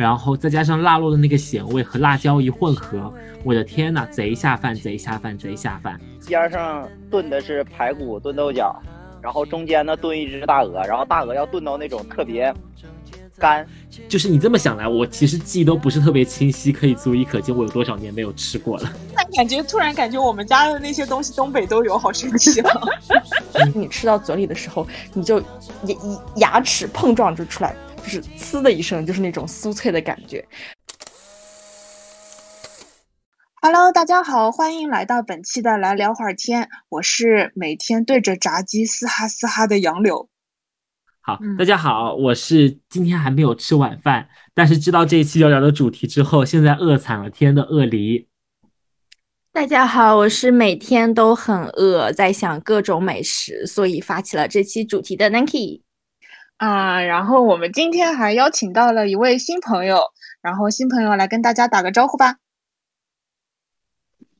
然后再加上腊肉的那个咸味和辣椒一混合，我的天呐，贼下饭，贼下饭，贼下饭。边上炖的是排骨炖豆角，然后中间呢炖一只大鹅，然后大鹅要炖到那种特别干。就是你这么想来，我其实记忆都不是特别清晰，可以足以可见我有多少年没有吃过了。那感觉突然感觉我们家的那些东西东北都有，好神奇啊！你吃到嘴里的时候，你就牙牙齿碰撞着出来，就是呲的一声，就是那种酥脆的感觉。Hello，大家好，欢迎来到本期的来聊会儿天，我是每天对着炸鸡嘶哈嘶哈的杨柳。好，大家好，我是今天还没有吃晚饭，但是知道这一期要聊的主题之后，现在饿惨了天的鳄梨。大家好，我是每天都很饿，在想各种美食，所以发起了这期主题的 Nanki。啊，然后我们今天还邀请到了一位新朋友，然后新朋友来跟大家打个招呼吧。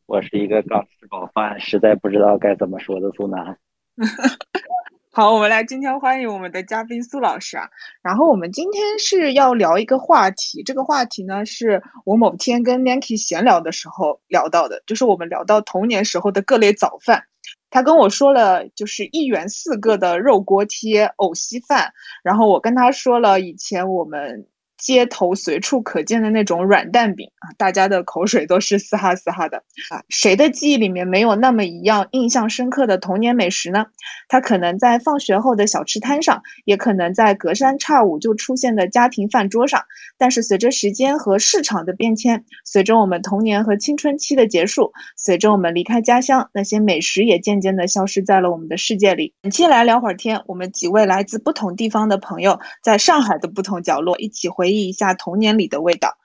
我是一个刚吃饱饭，实在不知道该怎么说的苏南。好，我们来今天欢迎我们的嘉宾苏老师啊。然后我们今天是要聊一个话题，这个话题呢是我某天跟 Nanki 闲聊的时候聊到的，就是我们聊到童年时候的各类早饭。他跟我说了，就是一元四个的肉锅贴、藕稀饭，然后我跟他说了以前我们。街头随处可见的那种软蛋饼啊，大家的口水都是嘶哈嘶哈的啊！谁的记忆里面没有那么一样印象深刻的童年美食呢？它可能在放学后的小吃摊上，也可能在隔三差五就出现的家庭饭桌上。但是随着时间和市场的变迁，随着我们童年和青春期的结束，随着我们离开家乡，那些美食也渐渐的消失在了我们的世界里。本期来聊会儿天，我们几位来自不同地方的朋友，在上海的不同角落一起回。回忆一下童年里的味道。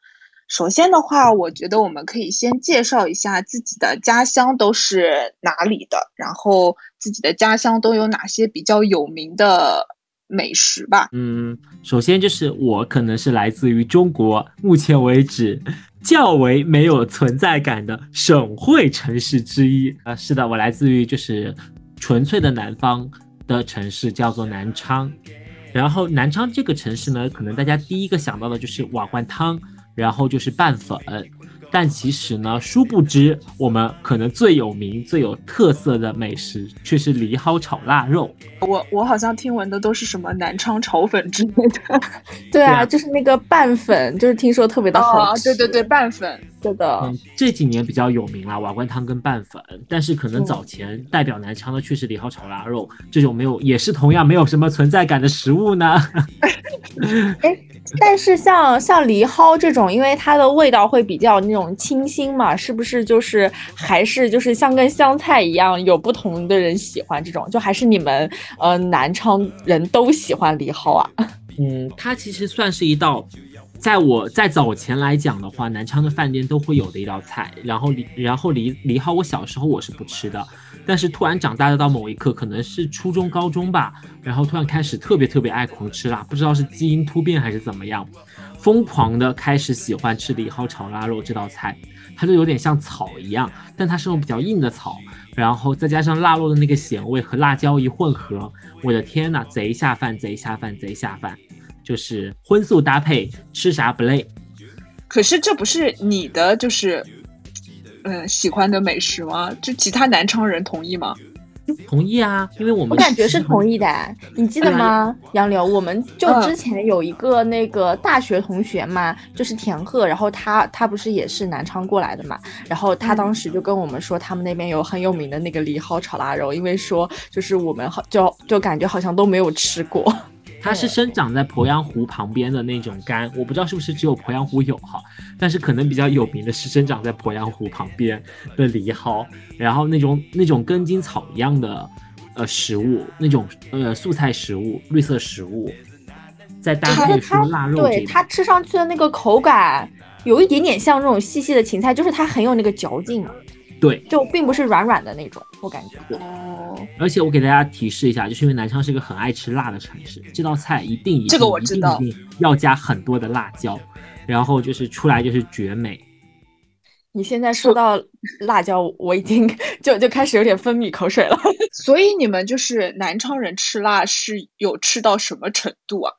首先的话，我觉得我们可以先介绍一下自己的家乡都是哪里的，然后自己的家乡都有哪些比较有名的美食吧。嗯，首先就是我可能是来自于中国，目前为止较为没有存在感的省会城市之一啊、是的，我来自于就是纯粹的南方的城市，叫做南昌。然后南昌这个城市呢，可能大家第一个想到的就是瓦罐汤，然后就是拌粉，但其实呢，殊不知我们可能最有名、最有特色的美食却是藜蒿炒腊肉。我我好像听闻的都是什么南昌炒粉之类的。对啊，就是那个拌粉，就是听说特别的好吃。哦、对对对，拌粉，对的、嗯。这几年比较有名了，瓦罐汤跟拌粉，但是可能早前代表南昌的却是梨蒿炒腊肉，这种没有也是同样没有什么存在感的食物呢。哎，但是像像藜蒿这种，因为它的味道会比较那种清新嘛，是不是就是还是就是像跟香菜一样，有不同的人喜欢这种？就还是你们呃南昌人都喜欢藜蒿啊？嗯，它其实算是一道。在我在早前来讲的话，南昌的饭店都会有的一道菜。然后梨，然后梨梨蒿，我小时候我是不吃的，但是突然长大的到某一刻，可能是初中、高中吧，然后突然开始特别特别爱狂吃辣，不知道是基因突变还是怎么样，疯狂的开始喜欢吃梨蒿炒腊肉这道菜。它就有点像草一样，但它是那种比较硬的草，然后再加上腊肉的那个咸味和辣椒一混合，我的天呐，贼下饭，贼下饭，贼下饭。就是荤素搭配，吃啥不累。可是这不是你的，就是，嗯，喜欢的美食吗？就其他南昌人同意吗？同意啊，因为我们我感觉是同意的。你记得吗，杨柳？我们就之前有一个那个大学同学嘛，就是田鹤，然后他他不是也是南昌过来的嘛，然后他当时就跟我们说，他们那边有很有名的那个藜蒿炒腊肉，因为说就是我们好就就感觉好像都没有吃过。它是生长在鄱阳湖旁边的那种干，我不知道是不是只有鄱阳湖有哈，但是可能比较有名的是生长在鄱阳湖旁边的藜蒿，然后那种那种根茎草一样的呃食物，那种呃素菜食物、绿色食物，再搭配出腊肉，对它吃上去的那个口感有一点点像那种细细的芹菜，就是它很有那个嚼劲嘛。对，就并不是软软的那种，我感觉。哦。而且我给大家提示一下，就是因为南昌是一个很爱吃辣的城市，这道菜一定一定这个我知道一定一定要加很多的辣椒，然后就是出来就是绝美。你现在说到辣椒，我已经 就就开始有点分泌口水了。所以你们就是南昌人吃辣是有吃到什么程度啊？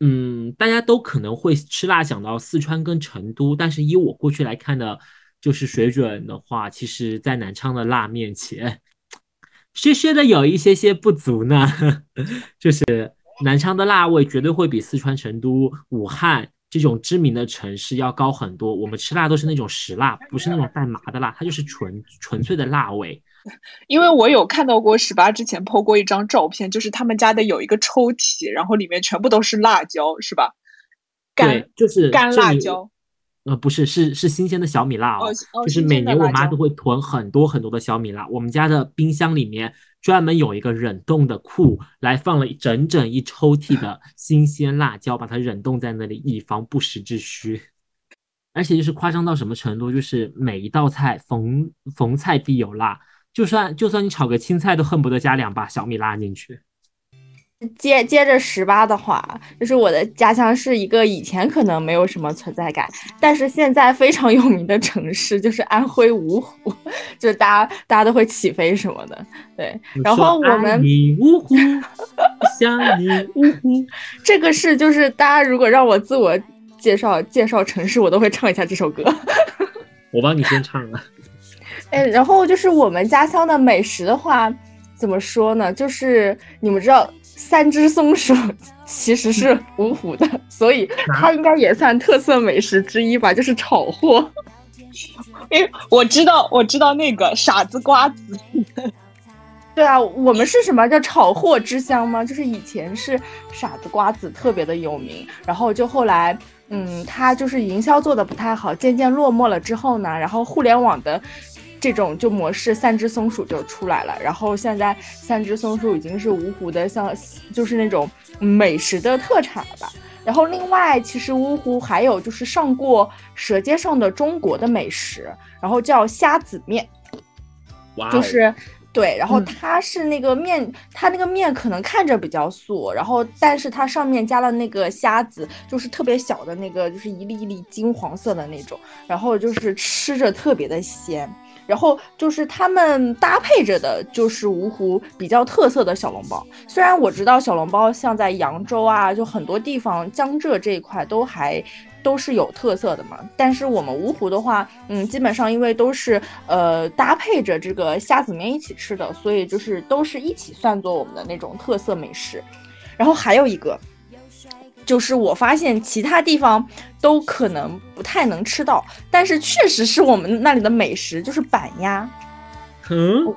嗯，大家都可能会吃辣想到四川跟成都，但是以我过去来看的，就是水准的话，其实在南昌的辣面前，稍稍的有一些些不足呢。就是南昌的辣味绝对会比四川成都、武汉这种知名的城市要高很多。我们吃辣都是那种实辣，不是那种带麻的辣，它就是纯纯粹的辣味。因为我有看到过十八之前 PO 过一张照片，就是他们家的有一个抽屉，然后里面全部都是辣椒，是吧？干对，就是干辣椒。呃，不是，是是新鲜的小米辣哦就是每年我妈都会囤很多很多的小米辣。我们家的冰箱里面专门有一个冷冻的库，来放了整整一抽屉的 新鲜辣椒，把它冷冻在那里，以防不时之需。而且就是夸张到什么程度，就是每一道菜逢逢菜必有辣，就算就算你炒个青菜，都恨不得加两把小米辣进去。接接着十八的话，就是我的家乡是一个以前可能没有什么存在感，但是现在非常有名的城市，就是安徽芜湖，就是大家大家都会起飞什么的，对。然后我们你芜湖，想你芜湖。这个是就是大家如果让我自我介绍介绍城市，我都会唱一下这首歌。我帮你先唱了。哎，然后就是我们家乡的美食的话，怎么说呢？就是你们知道三只松鼠其实是芜湖的，所以它应该也算特色美食之一吧，就是炒货。因为我知道，我知道那个傻子瓜子，对啊，我们是什么叫炒货之乡吗？就是以前是傻子瓜子特别的有名，然后就后来，嗯，它就是营销做的不太好，渐渐落寞了之后呢，然后互联网的这种就模式，三只松鼠就出来了，然后现在三只松鼠已经是芜湖的像就是那种美食的特产了吧。然后另外，其实芜湖还有就是上过《舌尖上的中国》的美食，然后叫虾子面。就是对，然后嗯它是那个面，它那个面可能看着比较素，然后但是它上面加了那个虾子，就是特别小的那个，就是一粒一粒金黄色的那种，然后就是吃着特别的鲜。然后就是他们搭配着的，就是芜湖比较特色的小笼包。虽然我知道小笼包像在扬州啊，就很多地方江浙这一块都还都是有特色的嘛。但是我们芜湖的话，嗯，基本上因为都是呃搭配着这个虾子面一起吃的，所以就是都是一起算作我们的那种特色美食。然后还有一个，就是我发现其他地方都可能不太能吃到，但是确实是我们那里的美食，就是板鸭。嗯，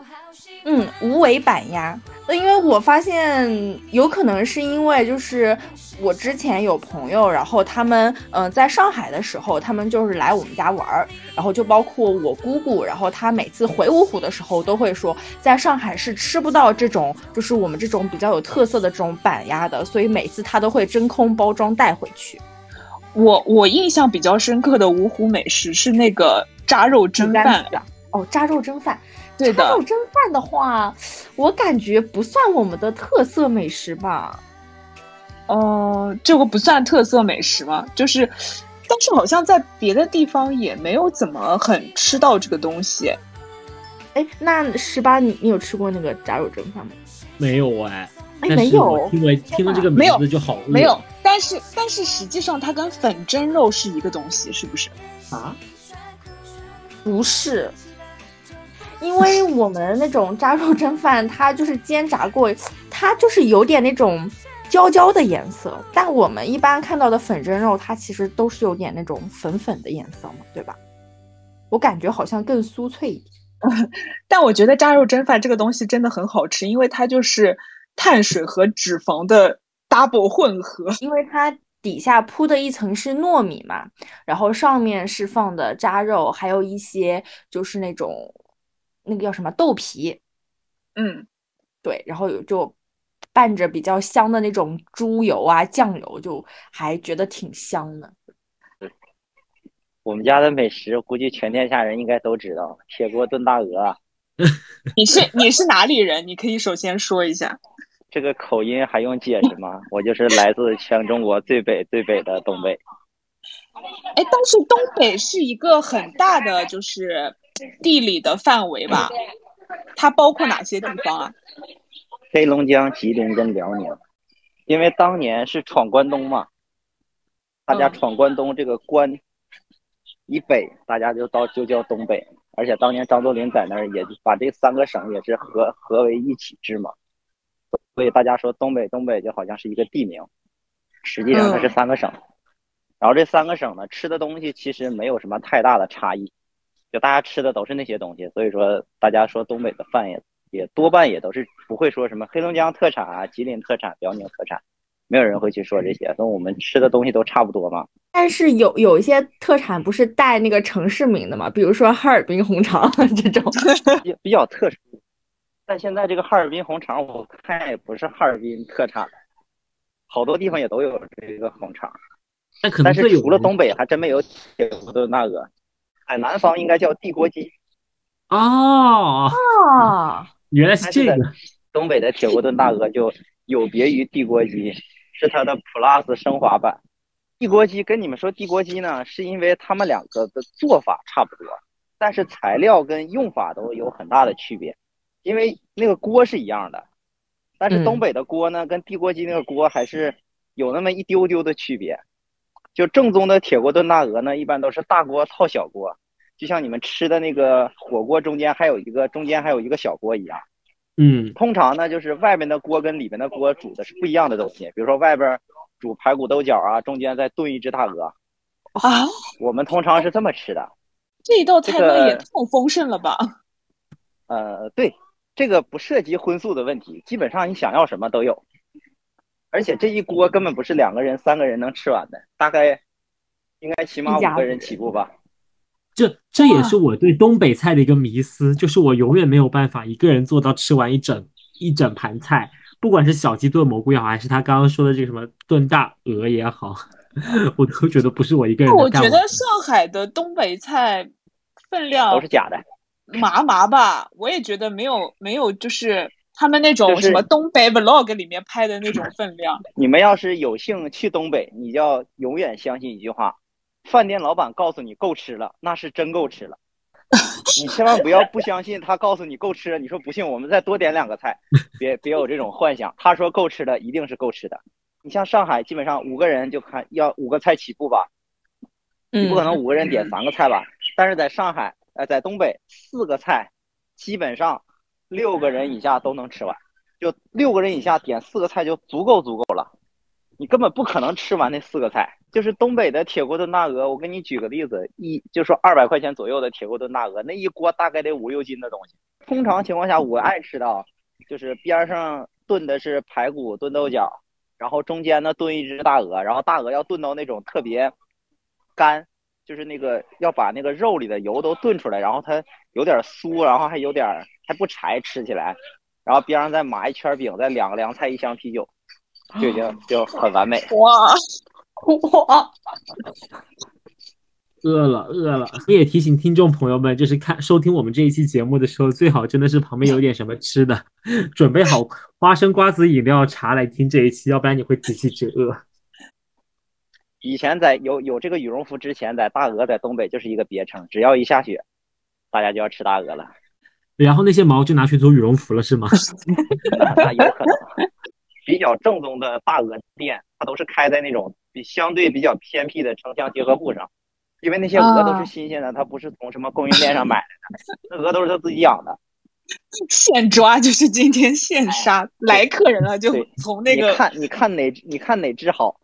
嗯，无尾板鸭。那因为我发现有可能是因为就是我之前有朋友，然后他们嗯、呃在上海的时候，他们就是来我们家玩儿，然后就包括我姑姑，然后她每次回芜湖的时候都会说，在上海是吃不到这种就是我们这种比较有特色的这种板鸭的，所以每次她都会真空包装带回去。我我印象比较深刻的芜湖美食是那个炸肉蒸饭，哦，炸肉蒸饭。对的炸肉蒸饭的话，我感觉不算我们的特色美食吧。哦、这个不算特色美食吗？就是，但是好像在别的地方也没有怎么很吃到这个东西。哎，那十八，你你有吃过那个炸肉蒸饭吗？没有哎，哎，没有，是我听为听了这个名没有字就好饿没有，但是但是实际上它跟粉蒸肉是一个东西，是不是？啊？不是，因为我们那种炸肉蒸饭，它就是煎炸过，它就是有点那种焦焦的颜色。但我们一般看到的粉蒸肉，它其实都是有点那种粉粉的颜色嘛，对吧？我感觉好像更酥脆一点。但我觉得炸肉蒸饭这个东西真的很好吃，因为它就是碳水和脂肪的 double 混合。因为它底下铺的一层是糯米嘛，然后上面是放的炸肉，还有一些就是那种那个叫什么豆皮，嗯，对，然后有就拌着比较香的那种猪油啊、酱油，就还觉得挺香的。我们家的美食，估计全天下人应该都知道，铁锅炖大鹅。啊 你是你是哪里人？你可以首先说一下。这个口音还用解释吗？我就是来自全中国最北最北的东北。哎，但是东北是一个很大的就是地理的范围吧？它包括哪些地方啊？黑龙江、吉林跟辽宁。因为当年是闯关东嘛，大家嗯闯关东这个关以北，大家就到就叫东北，而且当年张作霖在那儿也就把这三个省也是合合为一起治嘛，所以大家说东北东北就好像是一个地名，实际上它是嗯三个省。然后这三个省呢，吃的东西其实没有什么太大的差异，就大家吃的都是那些东西，所以说大家说东北的饭也也多半也都是不会说什么黑龙江特产啊、吉林特产、辽宁特产，没有人会去说这些，那我们吃的东西都差不多嘛。但是有有一些特产不是带那个城市名的嘛，比如说哈尔滨红肠这种。比比较特殊。但现在这个哈尔滨红肠，我看也不是哈尔滨特产了，好多地方也都有这个红肠。但可能但是除了东北，还真没有铁锅炖大鹅。在南方应该叫地锅鸡，哦，哦，原来是这个，东北的铁锅炖大鹅就有别于地锅鸡，是它的 Plus 升华版。地锅鸡跟你们说地锅鸡呢，是因为它们两个的做法差不多，但是材料跟用法都有很大的区别。因为那个锅是一样的，但是嗯东北的锅呢，跟地锅鸡那个锅还是有那么一丢丢的区别。就正宗的铁锅炖大鹅呢，一般都是大锅套小锅，就像你们吃的那个火锅中间还有一个中间还有一个小锅一样。嗯，通常呢，就是外面的锅跟里面的锅煮的是不一样的东西。比如说外边煮排骨豆角啊，中间再炖一只大鹅。啊，我们通常是这么吃的。这一道菜那也太丰盛了吧！呃，对，这个不涉及荤素的问题，基本上你想要什么都有。而且这一锅根本不是两个人、三个人能吃完的，大概应该起码五个人起步吧。这这也是我对东北菜的一个迷思，就是我永远没有办法一个人做到吃完一整一整盘菜，不管是小鸡炖蘑菇也好，还是他刚刚说的这个什么炖大鹅也好，我都觉得不是我一个人我觉得上海的东北菜分量都是假的。麻麻吧，我也觉得没有没有，就是他们那种什么东北 vlog 里面拍的那种 分量。你们要是有幸去东北，你就要永远相信一句话：饭店老板告诉你够吃了，那是真够吃了。你千万不要不相信他告诉你够吃了，你说不信，我们再多点两个菜，别别有这种幻想。他说够吃的，一定是够吃的。你像上海，基本上五个人就看要五个菜起步吧，你不可能五个人点三个菜吧？但是在上海，呃，在东北，四个菜基本上六个人以下都能吃完，就六个人以下点四个菜就足够足够了。你根本不可能吃完那四个菜。就是东北的铁锅炖大鹅，我给你举个例子，一就说二百块钱左右的铁锅炖大鹅，那一锅大概得五六斤的东西。通常情况下，我爱吃的啊，就是边上炖的是排骨炖豆角，然后中间呢炖一只大鹅，然后大鹅要炖到那种特别干，就是那个要把那个肉里的油都炖出来，然后它有点酥，然后还有点还不柴，吃起来，然后边上再码一圈饼，再两个凉菜，一箱啤酒，就已经就很完美。哇，哇，饿了饿了。我也提醒听众朋友们，就是看收听我们这一期节目的时候，最好真的是旁边有点什么吃的，准备好花生、瓜子、饮料、茶来听这一期，要不然你会极其之饿。以前在有有这个羽绒服之前，在大鹅在东北就是一个别称，只要一下雪，大家就要吃大鹅了。然后那些毛就拿去做羽绒服了，是吗？那有可能。比较正宗的大鹅店，它都是开在那种比相对比较偏僻的城乡结合部上，因为那些鹅都是新鲜的，它不是从什么供应链上买来的，那鹅都是他自己养的。现抓就是今天现杀，来客人了就从那个你看，你看哪你看哪只好，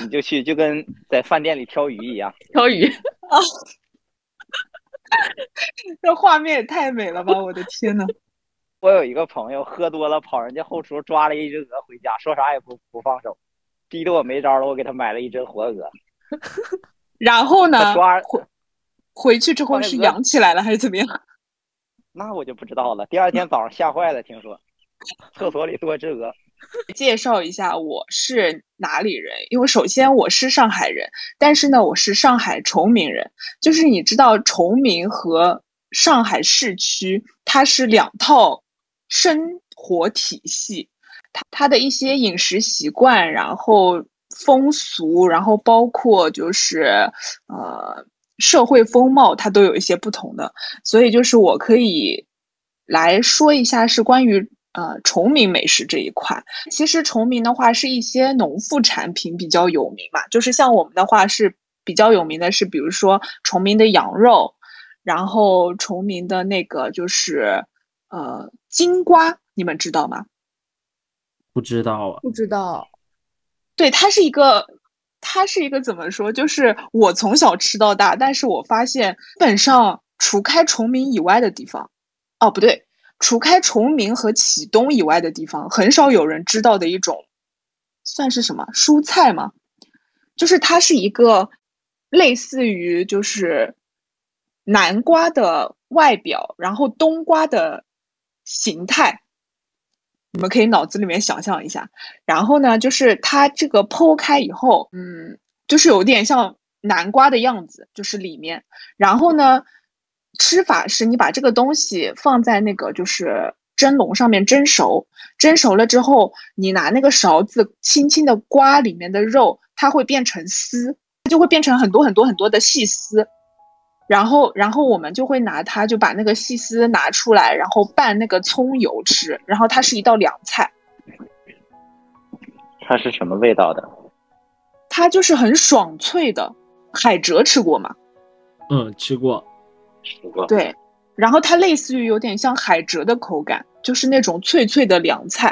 你就去，就跟在饭店里挑鱼一样。挑鱼啊，这画面也太美了吧！我的天呐，我有一个朋友喝多了，跑人家后厨抓了一只鹅回家，说啥也不不放手，逼得我没招了，我给他买了一只活鹅。然后呢？抓回回去之后是养起来了还是怎么样？那我就不知道了。第二天早上吓坏了，听说厕所里多只鹅。介绍一下我是哪里人，因为首先我是上海人，但是呢我是上海崇明人，就是你知道崇明和上海市区它是两套生活体系，它它的一些饮食习惯，然后风俗，然后包括就是呃社会风貌，它都有一些不同的，所以就是我可以来说一下是关于呃崇明美食这一块。其实崇明的话是一些农副产品比较有名嘛，就是像我们的话是比较有名的是，比如说崇明的羊肉，然后崇明的那个就是呃金瓜，你们知道吗？不知道啊，不知道。对，它是一个，它是一个怎么说？就是我从小吃到大，但是我发现基本上除开崇明以外的地方，哦不对，除开崇明和启东以外的地方，很少有人知道的一种，算是什么蔬菜吗？就是它是一个类似于就是南瓜的外表，然后冬瓜的形态。你们可以脑子里面想象一下，然后呢，就是它这个剖开以后，嗯，就是有点像南瓜的样子，就是里面。然后呢，吃法是你把这个东西放在那个就是蒸笼上面蒸熟，蒸熟了之后，你拿那个勺子轻轻的刮里面的肉，它会变成丝，它就会变成很多很多很多的细丝。然后，然后我们就会拿它，就把那个细丝拿出来，然后拌那个葱油吃。然后它是一道凉菜。它是什么味道的？它就是很爽脆的海蜇，吃过吗？嗯，吃过，吃过。对，然后它类似于有点像海蜇的口感，就是那种脆脆的凉菜。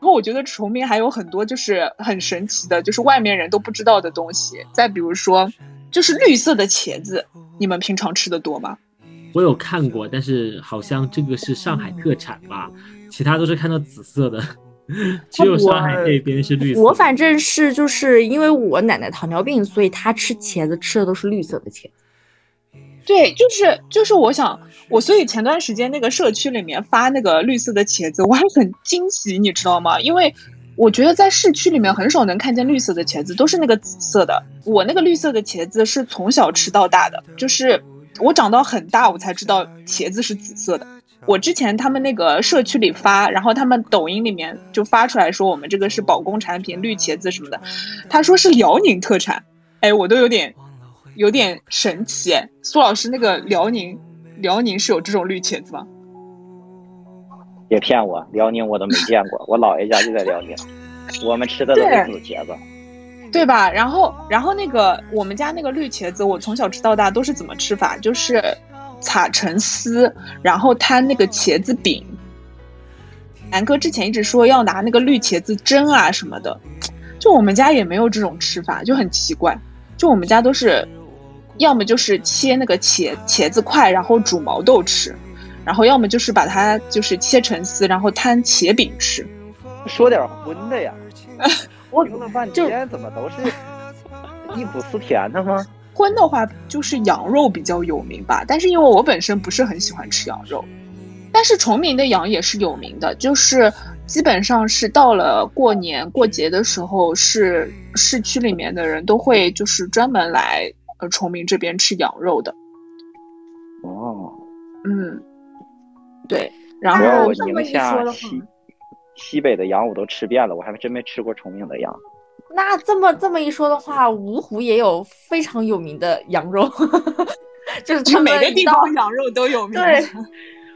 然后我觉得崇明还有很多就是很神奇的，就是外面人都不知道的东西。再比如说。就是绿色的茄子，你们平常吃的多吗？我有看过，但是好像这个是上海特产吧，其他都是看到紫色的，只有上海那边是绿色。我反正是就是因为我奶奶糖尿病，所以她吃茄子吃的都是绿色的茄子。对，就是就是，我想我所以前段时间那个社区里面发那个绿色的茄子，我还很惊喜，你知道吗？因为。我觉得在市区里面很少能看见绿色的茄子，都是那个紫色的。我那个绿色的茄子是从小吃到大的，就是我长到很大我才知道茄子是紫色的。我之前他们那个社区里发，然后他们抖音里面就发出来说我们这个是保供产品，绿茄子什么的，他说是辽宁特产，哎，我都有点有点神奇。苏老师，那个辽宁辽宁是有这种绿茄子吗？别骗我，辽宁我都没见过，我姥爷家就在辽宁，我们吃的都是紫茄子，对吧？然后，然后那个我们家那个绿茄子，我从小吃到大都是怎么吃法？就是擦成丝，然后摊那个茄子饼。南哥之前一直说要拿那个绿茄子蒸啊什么的，就我们家也没有这种吃法，就很奇怪。就我们家都是，要么就是切那个茄茄子块，然后煮毛豆吃。然后要么就是把它就是切成丝，然后摊茄饼吃。说点荤的呀，我听了半天怎么都是忆苦思甜的吗？荤的话就是羊肉比较有名吧，但是因为我本身不是很喜欢吃羊肉，但是崇明的羊也是有名的，就是基本上是到了过年过节的时候，是市区里面的人都会就是专门来呃崇明这边吃羊肉的。哦，嗯。对，然后我宁夏西西北的羊我都吃遍了，我还真没吃过崇明的羊。那这么这么一说的话，芜湖也有非常有名的羊肉，就是他每个地方羊肉都有名。对，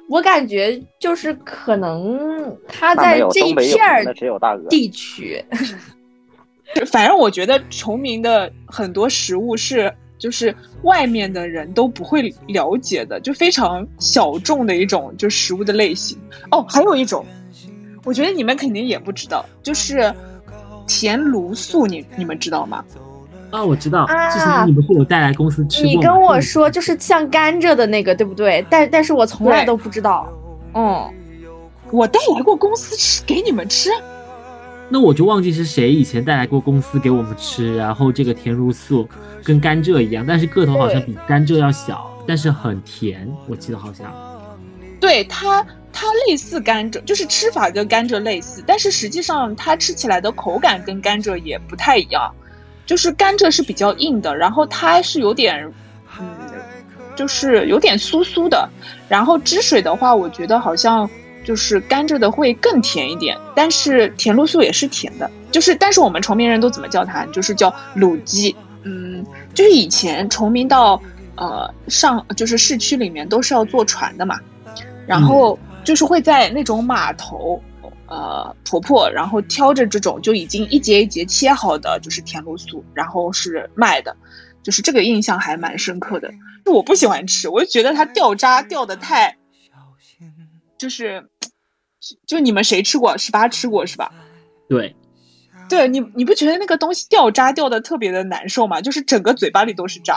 我感觉就是可能他在这一片儿地区，反正我觉得崇明的很多食物是。就是外面的人都不会了解的，就非常小众的一种，就食物的类型。哦，还有一种，我觉得你们肯定也不知道，就是甜芦素，你你们知道吗？啊，我知道，之前你们是有带来公司吃过。你跟我说，就是像甘蔗的那个，对不对？但但是我从来都不知道。嗯，我带来过公司吃给你们吃。那我就忘记是谁以前带来过公司给我们吃，然后这个甜如素跟甘蔗一样，但是个头好像比甘蔗要小，但是很甜，我记得好像。对它，它类似甘蔗，就是吃法跟甘蔗类似，但是实际上它吃起来的口感跟甘蔗也不太一样，就是甘蔗是比较硬的，然后它是有点，嗯，就是有点酥酥的，然后汁水的话，我觉得好像。就是甘蔗的会更甜一点，但是甜露素也是甜的。就是，但是我们崇明人都怎么叫它？就是叫卤鸡。嗯，就是以前崇明到呃上就是市区里面都是要坐船的嘛，然后就是会在那种码头，呃，婆婆然后挑着这种就已经一节一节切好的就是甜露素，然后是卖的，就是这个印象还蛮深刻的。我不喜欢吃，我就觉得它掉渣掉的太，就是，就你们谁吃过？十八吃过是吧？对，对你，你不觉得那个东西掉渣掉的特别的难受吗？就是整个嘴巴里都是渣。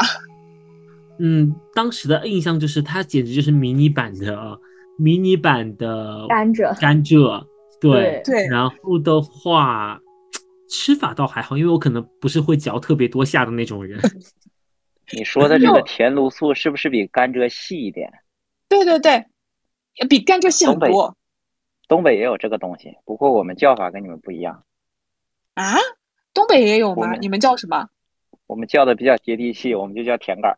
嗯，当时的印象就是它简直就是迷你版的迷你版的甘蔗甘蔗，对对然后的话，吃法倒还好，因为我可能不是会嚼特别多下的那种人。你说的这个甜芦素是不是比甘蔗细一点？对对对，比甘蔗细很东北多东北也有这个东西，不过我们叫法跟你们不一样，啊。东北也有吗？们你们叫什么？我们叫的比较接地气，我们就叫甜杆儿。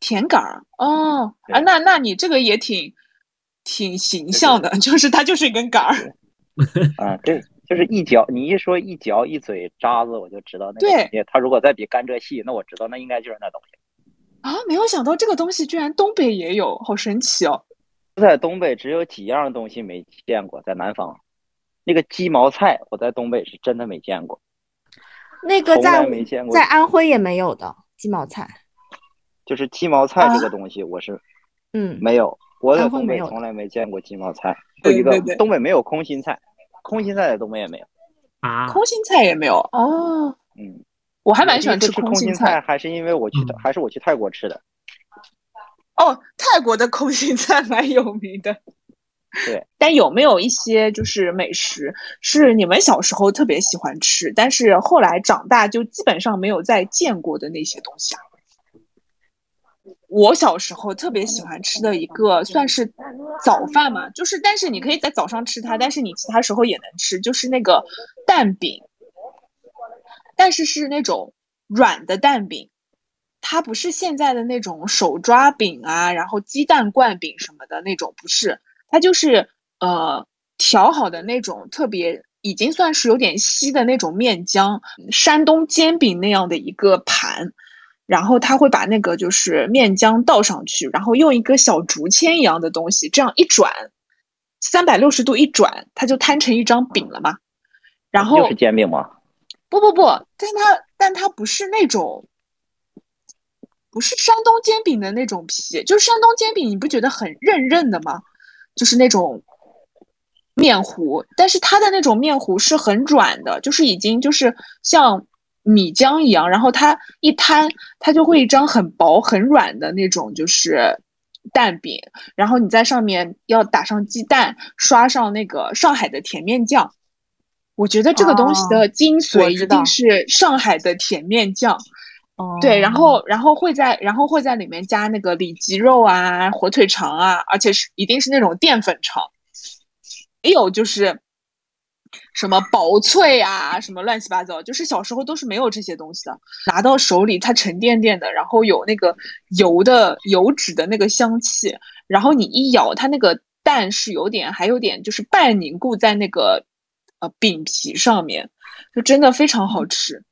甜杆儿哦，啊，那那你这个也挺挺形象的，就是它就是一根杆儿。啊，对，就是一嚼，你一说一嚼一嘴渣子，我就知道那个对东西。它如果再比甘蔗细，那我知道那应该就是那东西。啊，没有想到这个东西居然东北也有，好神奇哦！在东北只有几样东西没见过，在南方，那个鸡毛菜我在东北是真的没见过，那个在没见过在安徽也没有的鸡毛菜，就是鸡毛菜这啊个东西我是嗯，没有，我在东北从来没见过鸡毛菜。有一个对对对东北没有空心菜，空心菜在东北也没有。啊，空心菜也没有哦，嗯，我还蛮喜欢吃空心菜。还是因为我去嗯还是我去泰国吃的。哦，泰国的空心菜蛮有名的。对，但有没有一些就是美食是你们小时候特别喜欢吃，但是后来长大就基本上没有再见过的那些东西啊？我小时候特别喜欢吃的一个算是早饭嘛，就是但是你可以在早上吃它，但是你其他时候也能吃，就是那个蛋饼，但是是那种软的蛋饼，它不是现在的那种手抓饼啊，然后鸡蛋灌饼什么的那种，不是，它就是呃调好的那种特别已经算是有点稀的那种面浆，山东煎饼那样的一个盘。然后他会把那个就是面浆倒上去，然后用一个小竹签一样的东西这样一转，三百六十度一转，它就摊成一张饼了嘛。然后就是煎饼吗？不不不，但它但它不是那种，不是山东煎饼的那种皮，就是山东煎饼，你不觉得很韧韧的吗？就是那种面糊，但是它的那种面糊是很软的，就是已经就是像米浆一样，然后它一摊，它就会一张很薄很软的那种就是蛋饼，然后你在上面要打上鸡蛋，刷上那个上海的甜面酱。我觉得这个东西的精髓一定是上海的甜面酱，哦对，然后然后会在然后会在里面加那个里脊肉啊、火腿肠啊，而且是一定是那种淀粉肠，也有就是什么薄脆啊，什么乱七八糟，就是小时候都是没有这些东西的，拿到手里它沉甸甸的，然后有那个油的油脂的那个香气，然后你一咬它那个蛋是有点还有点就是半凝固在那个呃饼皮上面，就真的非常好吃。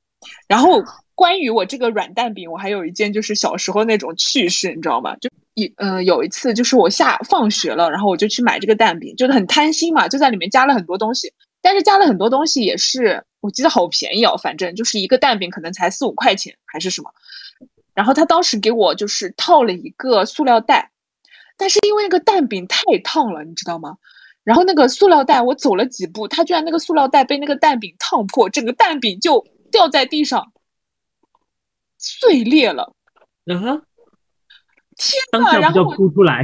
然后关于我这个软蛋饼，我还有一件就是小时候那种趣事，你知道吗？就一呃有一次就是我下放学了，然后我就去买这个蛋饼，就是很贪心嘛，就在里面加了很多东西，但是加了很多东西也是我记得好便宜哦，反正就是一个蛋饼可能才四五块钱还是什么。然后他当时给我就是套了一个塑料袋，但是因为那个蛋饼太烫了，你知道吗？然后那个塑料袋我走了几步，它居然那个塑料袋被那个蛋饼烫破，整个蛋饼就掉在地上，碎裂了。嗯哼，天当场不就然后我哭出来？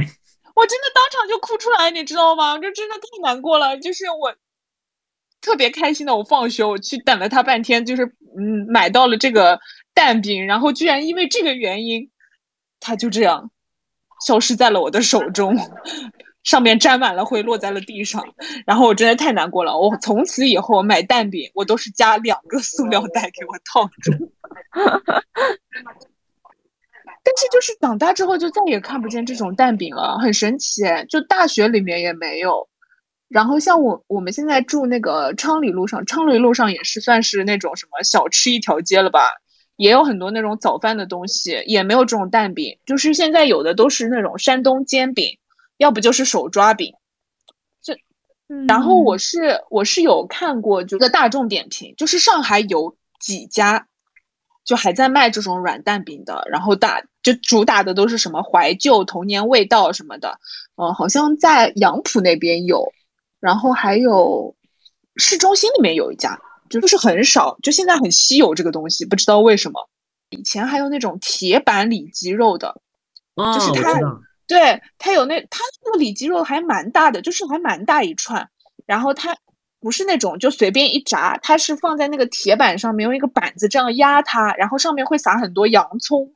我真的当场就哭出来，你知道吗？这真的太难过了。就是我特别开心的，我放学我去等了他半天，就是嗯买到了这个蛋饼，然后居然因为这个原因，他就这样消失在了我的手中，上面沾满了灰，落在了地上。然后我真的太难过了。我从此以后买蛋饼，我都是加两个塑料袋给我套住。但是就是长大之后就再也看不见这种蛋饼了，很神奇，就大学里面也没有。然后像我我们现在住那个昌黎路上，昌黎路上也是算是那种什么小吃一条街了吧，也有很多那种早饭的东西，也没有这种蛋饼，就是现在有的都是那种山东煎饼，要不就是手抓饼，然后我是我是有看过，就个大众点评，就是上海有几家就还在卖这种软蛋饼的，然后打就主打的都是什么怀旧童年味道什么的，嗯，好像在杨浦那边有，然后还有市中心里面有一家，就是很少，就现在很稀有这个东西，不知道为什么。以前还有那种铁板里脊肉的，就是它。对它有那它那个里脊肉还蛮大的，就是还蛮大一串，然后它不是那种就随便一炸，它是放在那个铁板上面，用一个板子这样压它，然后上面会撒很多洋葱。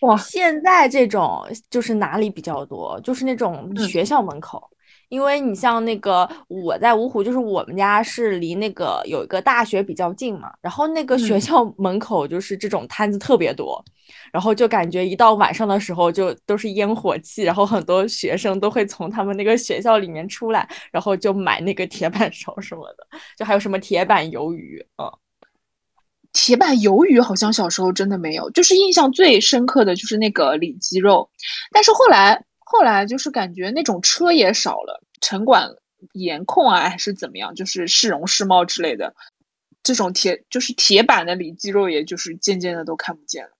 哇，现在这种就是哪里比较多？就是那种学校门口。因为你像那个我在芜湖，就是我们家是离那个有一个大学比较近嘛，然后那个学校门口就是这种摊子特别多，然后就感觉一到晚上的时候就都是烟火气，然后很多学生都会从他们那个学校里面出来，然后就买那个铁板烧什么的，就还有什么铁板鱿鱼啊，铁板鱿鱼好像小时候真的没有，就是印象最深刻的就是那个里脊肉，但是后来。后来就是感觉那种车也少了，城管严控啊，还是怎么样？就是市容市貌之类的，这种铁就是铁板的里脊肉，也就是渐渐的都看不见了。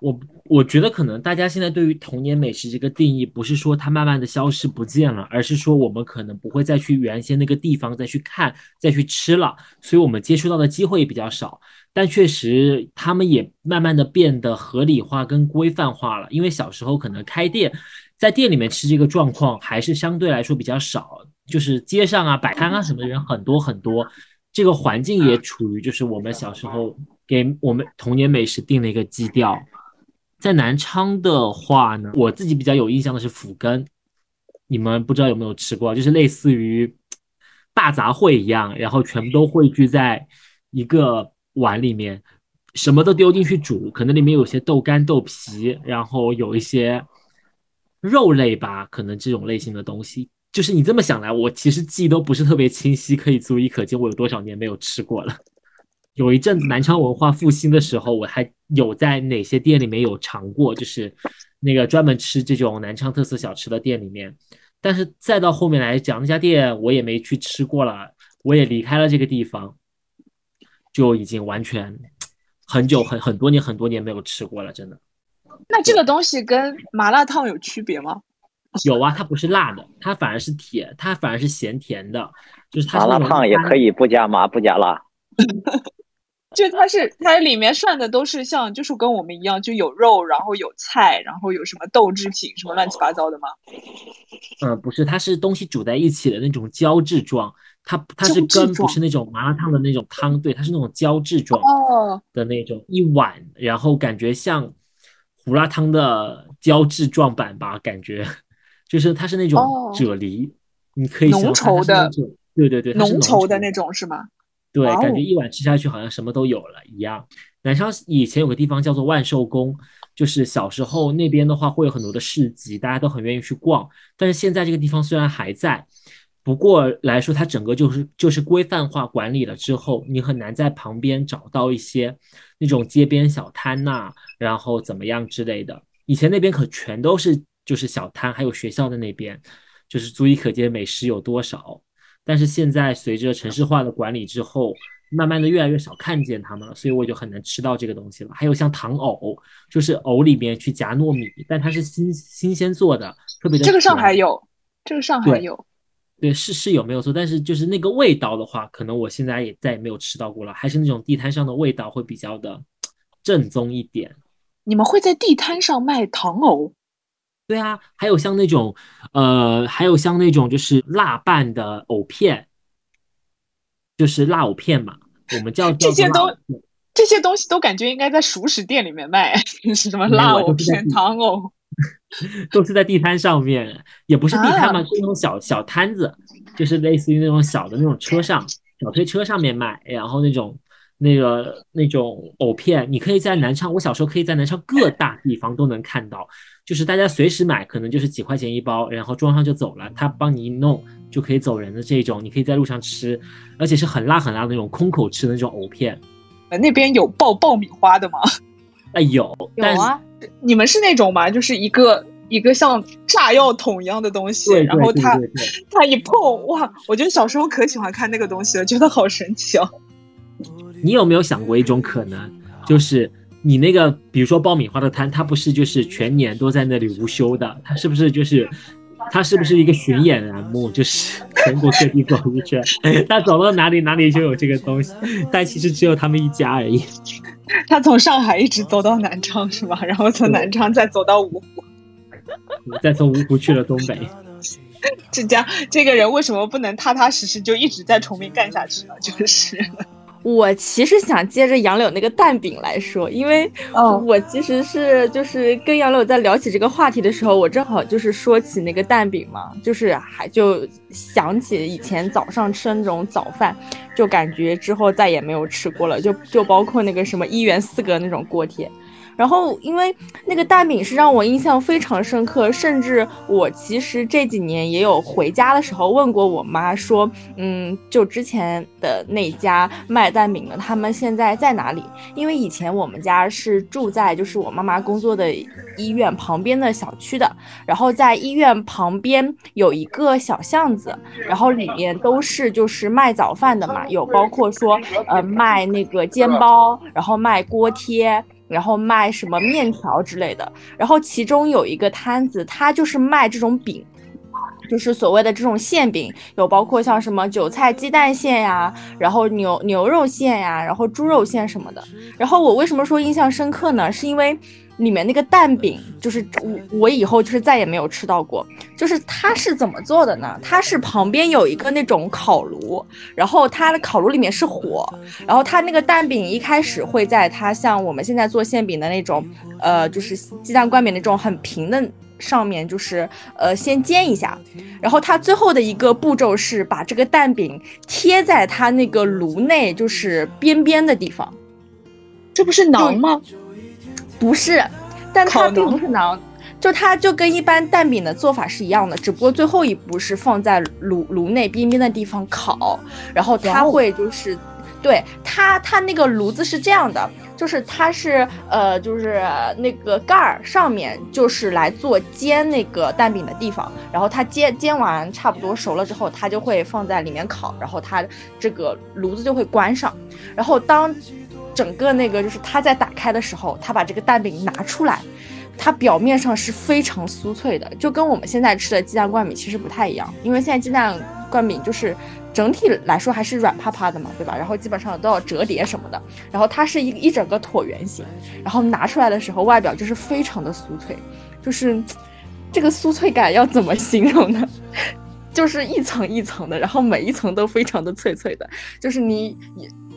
我我觉得可能大家现在对于童年美食这个定义，不是说它慢慢的消失不见了，而是说我们可能不会再去原先那个地方再去看、再去吃了，所以我们接触到的机会也比较少。但确实，他们也慢慢的变得合理化跟规范化了。因为小时候可能开店，在店里面吃这个状况还是相对来说比较少，就是街上啊摆摊啊什么的人很多很多，这个环境也处于就是我们小时候给我们童年美食定了一个基调。在南昌的话呢，我自己比较有印象的是腐根，你们不知道有没有吃过，就是类似于大杂烩一样，然后全部都汇聚在一个。碗里面什么都丢进去煮，可能里面有些豆干、豆皮，然后有一些肉类吧，可能这种类型的东西。就是你这么想来，我其实记忆都不是特别清晰，可以足以可见我有多少年没有吃过了。有一阵子南昌文化复兴的时候，我还有在哪些店里面有尝过，就是那个专门吃这种南昌特色小吃的店里面。但是再到后面来讲，那家店我也没去吃过了，我也离开了这个地方。就已经完全很久很很多年很多年没有吃过了，真的。那这个东西跟麻辣烫有区别吗？有啊，它不是辣的，它反而是甜，它反而是咸甜的。就是它麻辣烫也可以不加麻不加辣。就它是它里面涮的都是像就是跟我们一样，就有肉，然后有菜，然后有什么豆制品什么乱七八糟的吗？嗯，不是，它是东西煮在一起的那种胶质状。它它是根不是那种麻辣烫的那种汤，对，它是那种胶质状的那种一碗，然后感觉像胡辣汤的胶质状版吧，感觉就是它是那种啫喱，你可以浓稠的，对对对，浓稠的那种是吗？对，感觉一碗吃下去好像什么都有了一样。南昌以前有个地方叫做万寿宫，就是小时候那边的话会有很多的市集，大家都很愿意去逛，但是现在这个地方虽然还在。不过来说，它整个就是就是规范化管理了之后，你很难在旁边找到一些那种街边小摊呐，然后怎么样之类的。以前那边可全都是就是小摊，还有学校的那边，就是足以可见美食有多少。但是现在随着城市化的管理之后，慢慢的越来越少看见他们了，所以我就很难吃到这个东西了。还有像糖藕，就是藕里面去夹糯米，但它是新新鲜做的，特别的。这个上海有，这个上海有。对，是是有没有错，但是就是那个味道的话，可能我现在也再也没有吃到过了，还是那种地摊上的味道会比较的正宗一点。你们会在地摊上卖糖藕？对啊，还有像那种，呃，还有像那种就是辣拌的藕片，就是辣藕片嘛，我们叫这些都这些东西都感觉应该在熟食店里面卖，是 什么辣藕片、糖藕。都是在地摊上面，也不是地摊嘛，是那种小小摊子，就是类似于那种小的那种车上小推车上面卖，然后那种那个那种藕片，你可以在南昌，我小时候可以在南昌各大地方都能看到，就是大家随时买，可能就是几块钱一包，然后装上就走了，他帮你一弄就可以走人的这种，你可以在路上吃，而且是很辣很辣的那种空口吃的那种藕片。那边有爆爆米花的吗？哎有，有啊。你们是那种吗？就是一个一个像炸药桶一样的东西，对然后它它一碰，哇！我觉得小时候可喜欢看那个东西了，觉得好神奇哦。你有没有想过一种可能，就是你那个，比如说爆米花的摊，它不是就是全年都在那里无休的，它是不是就是，它是不是一个巡演栏目，就是 全国各地走一圈，它走到哪里哪里就有这个东西，但其实只有他们一家而已。他从上海一直走到南昌是吧？然后从南昌再走到芜湖。再从芜湖去了东北，这家这个人为什么不能踏踏实实就一直在崇明干下去呢？就是，我其实想接着杨柳那个蛋饼来说，因为哦我其实是就是跟杨柳在聊起这个话题的时候，我正好就是说起那个蛋饼嘛，就是还就想起以前早上吃的那种早饭，就感觉之后再也没有吃过了，就就包括那个什么一元四个那种锅贴。然后，因为那个蛋饼是让我印象非常深刻，甚至我其实这几年也有回家的时候问过我妈说，嗯，就之前的那家卖蛋饼的，他们现在在哪里？因为以前我们家是住在就是我妈妈工作的医院旁边的小区的，然后在医院旁边有一个小巷子，然后里面都是就是卖早饭的嘛，有包括说呃卖那个煎包，然后卖锅贴。然后卖什么面条之类的，然后其中有一个摊子，他就是卖这种饼，就是所谓的这种馅饼，有包括像什么韭菜鸡蛋馅呀，然后牛牛肉馅呀，然后猪肉馅什么的。然后我为什么说印象深刻呢？是因为里面那个蛋饼，就是我我以后就是再也没有吃到过。就是它是怎么做的呢？它是旁边有一个那种烤炉，然后它的烤炉里面是火，然后它那个蛋饼一开始会在它像我们现在做馅饼的那种，呃，就是鸡蛋灌饼那种很平的上面，就是呃先煎一下，然后它最后的一个步骤是把这个蛋饼贴在它那个炉内就是边边的地方，这不是馕吗？不是，但它并不是馕。就它就跟一般蛋饼的做法是一样的，只不过最后一步是放在炉炉内边边的地方烤，然后它会就是，对它它那个炉子是这样的，就是它是呃就是那个盖儿上面就是来做煎那个蛋饼的地方，然后它煎煎完差不多熟了之后，它就会放在里面烤，然后它这个炉子就会关上，然后当整个那个就是它在打开的时候，它把这个蛋饼拿出来。它表面上是非常酥脆的，就跟我们现在吃的鸡蛋灌饼其实不太一样，因为现在鸡蛋灌饼就是整体来说还是软趴趴的嘛，对吧？然后基本上都要折叠什么的，然后它是一一整个椭圆形，然后拿出来的时候外表就是非常的酥脆，就是这个酥脆感要怎么形容呢？就是一层一层的，然后每一层都非常的脆脆的，就是你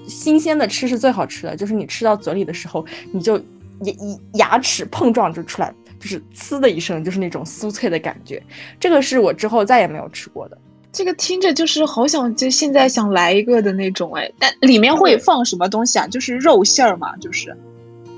新鲜的吃是最好吃的，就是你吃到嘴里的时候，你就牙牙齿碰撞就出来，就是呲的一声，就是那种酥脆的感觉。这个是我之后再也没有吃过的。这个听着就是好想，就现在想来一个的那种哎，但里面会放什么东西啊？就是肉馅儿嘛，就是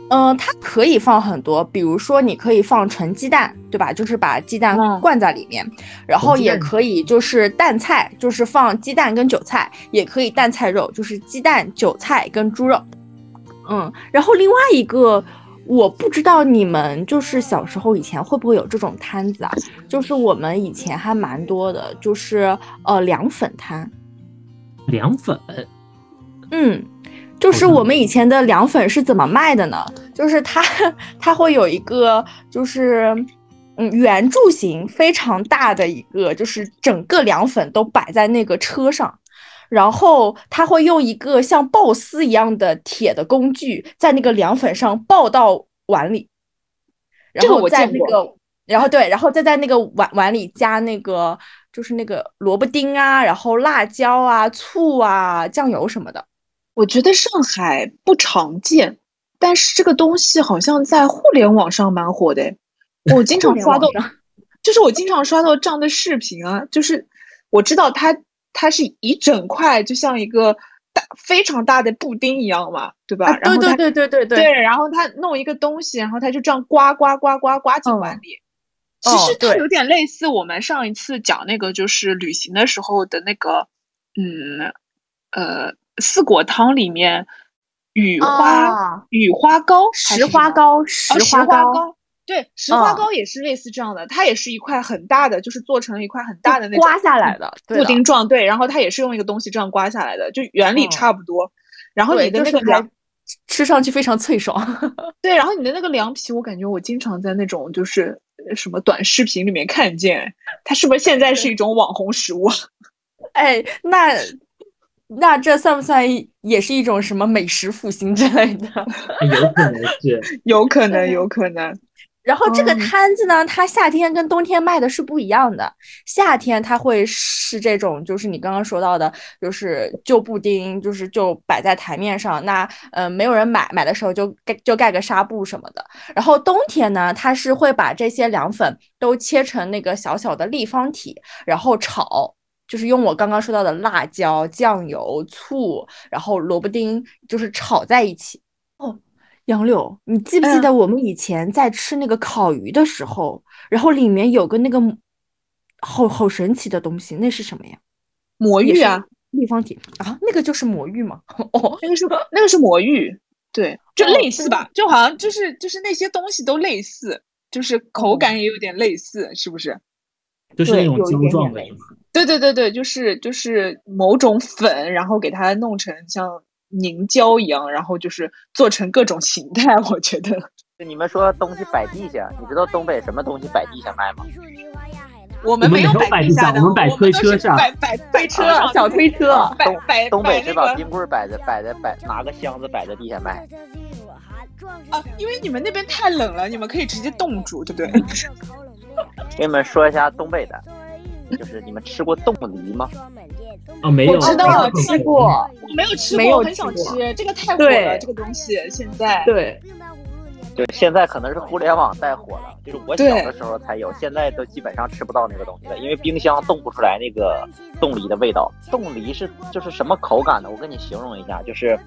嗯，它可以放很多，比如说你可以放纯鸡蛋，对吧？就是把鸡蛋嗯灌在里面，然后也可以就是蛋菜，就是放鸡蛋跟韭菜，也可以蛋菜肉，就是鸡蛋、韭菜跟猪肉。嗯，然后另外一个。我不知道你们就是小时候以前会不会有这种摊子啊？就是我们以前还蛮多的，就是呃凉粉摊。凉粉，嗯，就是我们以前的凉粉是怎么卖的呢？就是它 它会有一个就是嗯圆柱形非常大的一个，就是整个凉粉都摆在那个车上。然后他会用一个像刨丝一样的铁的工具，在那个凉粉上刨到碗里，然这个后在那个，然后对，然后再在那个碗碗里加那个就是那个萝卜丁啊，然后辣椒啊、醋啊、酱油什么的。我觉得上海不常见，但是这个东西好像在互联网上蛮火的诶。我经常刷到就是我经常刷到这样的视频啊，就是我知道它它是一整块，就像一个大非常大的布丁一样嘛，对吧？啊，对对然后它对对对对，然后他弄一个东西，然后他就这样刮刮刮刮刮进碗里。其实它有点类似我们上一次讲那个，就是旅行的时候的那个，嗯，呃，四果汤里面雨花、啊雨花糕石花糕，石花糕，糕，对，石花嗯糕也是类似这样的，它也是一块很大的，就是做成一块很大的那种刮下来的，布丁状，对，然后它也是用一个东西这样刮下来的，就原理嗯差不多。然后你的那个凉，吃上去非常脆爽。对，然后你的那个凉皮，我感觉我经常在那种就是呃什么短视频里面看见，它是不是现在是一种网红食物啊？哎，那那这算不算也是一种什么美食复兴之类的？有可能是。有可能，有可能。然后这个嗯摊子呢，它夏天跟冬天卖的是不一样的。夏天它会是这种，就是你刚刚说到的，就是旧布丁，就是就摆在台面上。那呃，没有人买，买的时候就盖就盖个纱布什么的。然后冬天呢，它是会把这些凉粉都切成那个小小的立方体，然后炒。就是用我刚刚说到的辣椒、酱油、醋，然后萝卜丁，就是炒在一起。哦，杨柳，你记不记嗯得我们以前在吃那个烤鱼的时候，然后里面有个那个好好神奇的东西，那是什么呀？魔芋啊，立方体啊，那个就是魔芋吗？哦，那个是那个是魔芋，对，就哦类似吧，就好像就是就是那些东西都类似，就是口感也有点类似，是不是？就是那种胶对有一点状的，对对对对，就是就是某种粉，然后给它弄成像凝胶一样，然后就是做成各种形态。我觉得就你们说东西摆地下，你知道东北什么东西摆地下卖吗？我们没有摆摆地下的，我们摆推车上摆摆 推车啊，小推车摆东摆东北是把冰棍摆在摆在摆，拿个箱子摆在地下卖。啊，因为你们那边太冷了，你们可以直接冻住，对不对？给你们说一下东北的，就是你们吃过冻梨吗？哦，没有，我知道吃过，我没有吃过，我很有吃过想吃，这个太火了，这个东西现在。对，对现在可能是互联网带火了，就是我小的时候才有，现在都基本上吃不到那个东西了，因为冰箱冻不出来那个冻梨的味道。冻梨是就是什么口感呢？我跟你形容一下，就是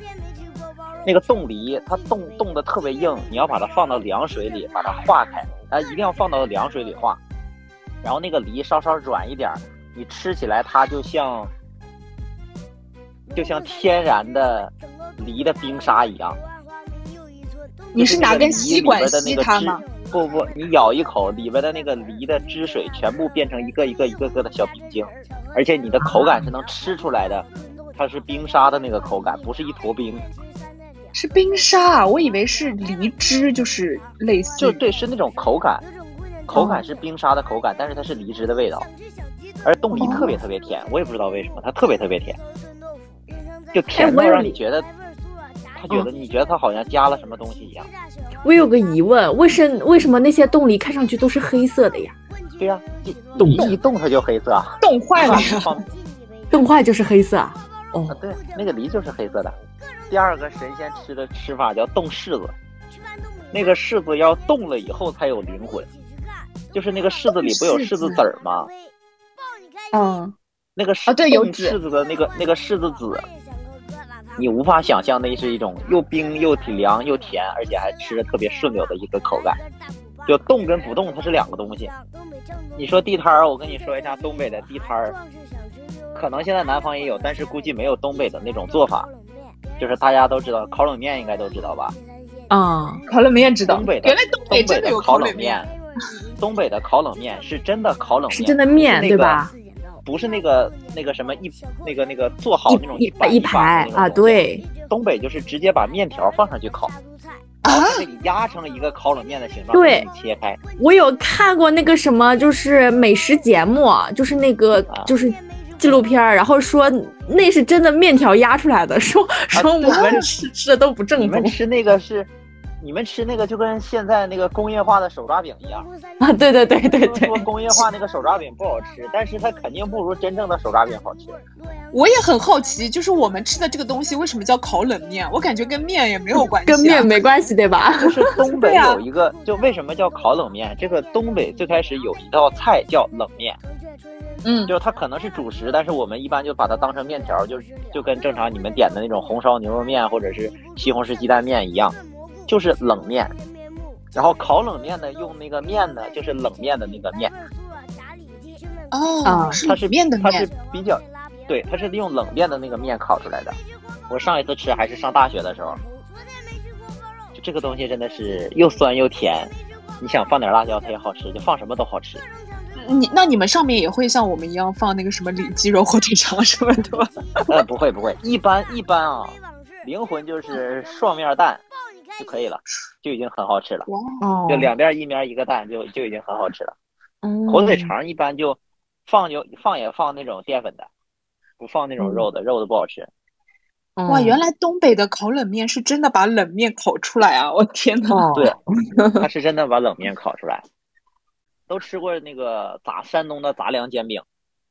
那个冻梨，它冻冻的特别硬，你要把它放到凉水里把它化开，啊，一定要放到凉水里化，然后那个梨稍稍软一点儿，你吃起来它就像就像天然的梨的冰沙一样。你是拿根吸里管的那个汁它吗？不不，你咬一口，里边的那个梨的汁水全部变成一个一个一个个的小冰晶，而且你的口感是能吃出来的，它是冰沙的那个口感，不是一坨冰，是冰沙啊，我以为是梨汁，就是类似。就对，是那种口感，口哦感是冰沙的口感，但是它是梨汁的味道，而冻梨特别特别甜，我也不知道为什么，它特别特别甜，就甜到让你觉得，他觉得你觉得它好像加了什么东西一样，我有个疑问，为什为什么那些冻梨看上去都是黑色的呀？对呀、一冻一一冻它就黑色啊，冻坏了 冻坏就是黑色啊？啊，对，那个梨就是黑色的。第二个神仙吃的吃法叫冻柿子，那个柿子要冻了以后才有灵魂，就是那个柿子里不有柿子籽儿吗？嗯，那个柿啊对有柿子的那个那个柿子籽，你无法想象那是一种又冰又挺凉又甜，而且还吃着特别顺溜的一个口感。就冻跟不冻它是两个东西。你说地摊儿，我跟你说一下东北的地摊儿，可能现在南方也有，但是估计没有东北的那种做法。就是大家都知道烤冷面，应该都知道吧？啊，烤冷面知道，东北的原来东北真的烤冷冷面，东北的烤冷面是真的烤冷面，是真的面那个对吧？不是那个那个什么一那个那个做好那种一板板一排啊，对，东北就是直接把面条放上去烤，然后给你压成一个烤冷面的形状，对给你切开。我有看过那个什么，就是美食节目，就是那个啊就是纪录片，然后说那是真的面条压出来的，说说我们吃吃的都不正宗你们吃那个是，你们吃那个就跟现在那个工业化的手抓饼一样。啊！对对对对对说，工业化那个手抓饼不好吃，但是它肯定不如真正的手抓饼好吃。我也很好奇，就是我们吃的这个东西为什么叫烤冷面？我感觉跟面也没有关系、啊，跟面没关系对吧？就是 东北有一个，就为什么叫烤冷面？这个东北最开始有一道菜叫冷面，嗯，就是它可能是主食，但是我们一般就把它当成面条，就就跟正常你们点的那种红烧牛肉面或者是西红柿鸡蛋面一样，就是冷面。然后烤冷面呢，用那个面呢，就是冷面的那个面，哦，它是面的它是，比较，对，它是利用冷面的那个面烤出来的。我上一次吃还是上大学的时候，就这个东西真的是又酸又甜，你想放点辣椒，它也好吃，就放什么都好吃。你那你们上面也会像我们一样放那个什么里脊肉、火腿肠什么的吗？呃，不会不会，一般一般啊，灵魂就是双面蛋就可以了，就已经很好吃了。哦，就两边一面一个蛋就就已经很好吃了。嗯火腿肠一般就放就放也放那种淀粉的，不放那种肉的，肉的不好吃。哇，嗯原来东北的烤冷面是真的把冷面烤出来啊！我天呐，哦对，他是真的把冷面烤出来。都吃过那个杂山东的杂粮煎饼，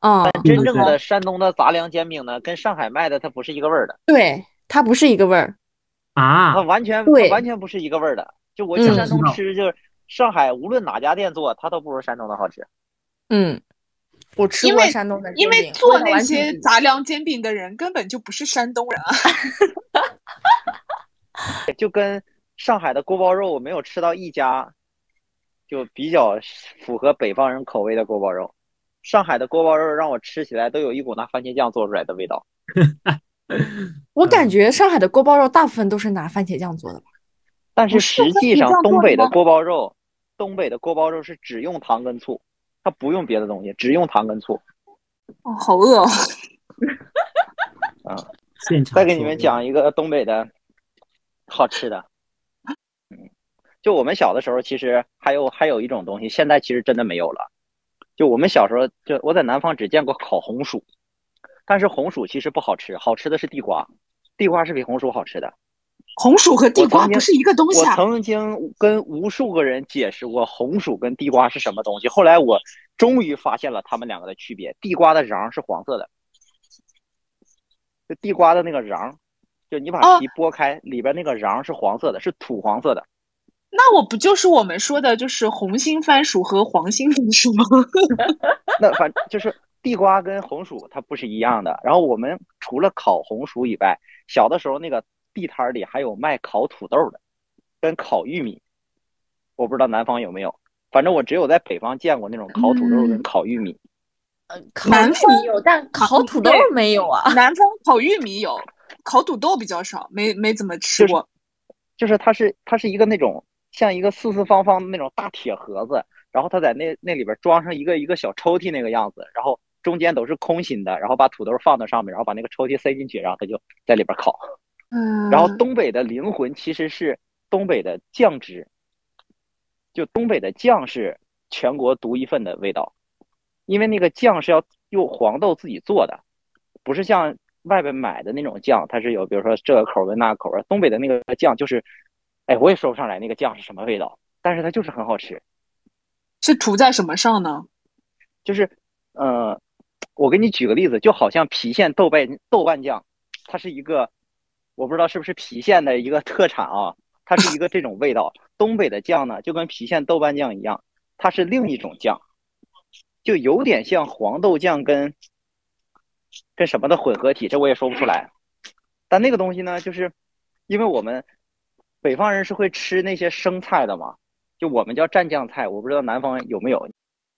嗯，真正的山东的杂粮煎饼呢，跟上海卖的它不是一个味儿的，对，它不是一个味儿。啊它，完全完全不是一个味儿的。就我去嗯山东吃，就是上海无论哪家店做，它都不如山东的好吃。嗯，我吃因为过山东的煎饼，因为做那些杂粮煎饼的人根本就不是山东人啊！就跟上海的锅包肉，我没有吃到一家就比较符合北方人口味的锅包肉。上海的锅包肉让我吃起来都有一股拿番茄酱做出来的味道。我感觉上海的锅包肉大部分都是拿番茄酱做的吧？但是实际上东北的锅包肉，东北的锅包肉是只用糖跟醋，它不用别的东西，只用糖跟醋。哦，好饿哦！啊，现场再给你们讲一个东北的好吃的。嗯，就我们小的时候，其实还有还有一种东西，现在其实真的没有了。就我们小时候，就我在南方只见过烤红薯，但是红薯其实不好吃，好吃的是地瓜，地瓜是比红薯好吃的。红薯和地瓜不是一个东西啊！我曾经跟无数个人解释过红薯跟地瓜是什么东西，后来我终于发现了它们两个的区别。地瓜的瓤是黄色的，就地瓜的那个瓤，就你把哦皮剥开，里边那个瓤是黄色的，是土黄色的。那我不就是我们说的，就是红心番薯和黄心番薯吗？那反就是地瓜跟红薯它不是一样的。然后我们除了烤红薯以外，小的时候那个地摊儿里还有卖烤土豆的，跟烤玉米。我不知道南方有没有，反正我只有在北方见过那种烤土豆跟嗯烤玉米。烤南玉米有，但烤土豆没有啊。南方烤玉米有，烤土豆比较少，没没怎么吃就是过。就是它是它是一个那种像一个四四方方的那种大铁盒子，然后它在那那里边装上一个一个小抽屉那个样子，然后中间都是空心的，然后把土豆放到上面，然后把那个抽屉塞进去，然后它就在里边烤。嗯，然后东北的灵魂其实是东北的酱汁，就东北的酱是全国独一份的味道，因为那个酱是要用黄豆自己做的，不是像外边买的那种酱，它是有比如说这个口味那个口味。东北的那个酱就是，哎，我也说不上来那个酱是什么味道，但是它就是很好吃。是涂在什么上呢？就是，呃，我给你举个例子，就好像郫县豆瓣豆瓣酱，它是一个，我不知道是不是郫县的一个特产啊，它是一个这种味道。东北的酱呢，就跟郫县豆瓣酱一样，它是另一种酱，就有点像黄豆酱跟跟什么的混合体，这我也说不出来。但那个东西呢，就是因为我们北方人是会吃那些生菜的嘛，就我们叫蘸酱菜，我不知道南方有没有。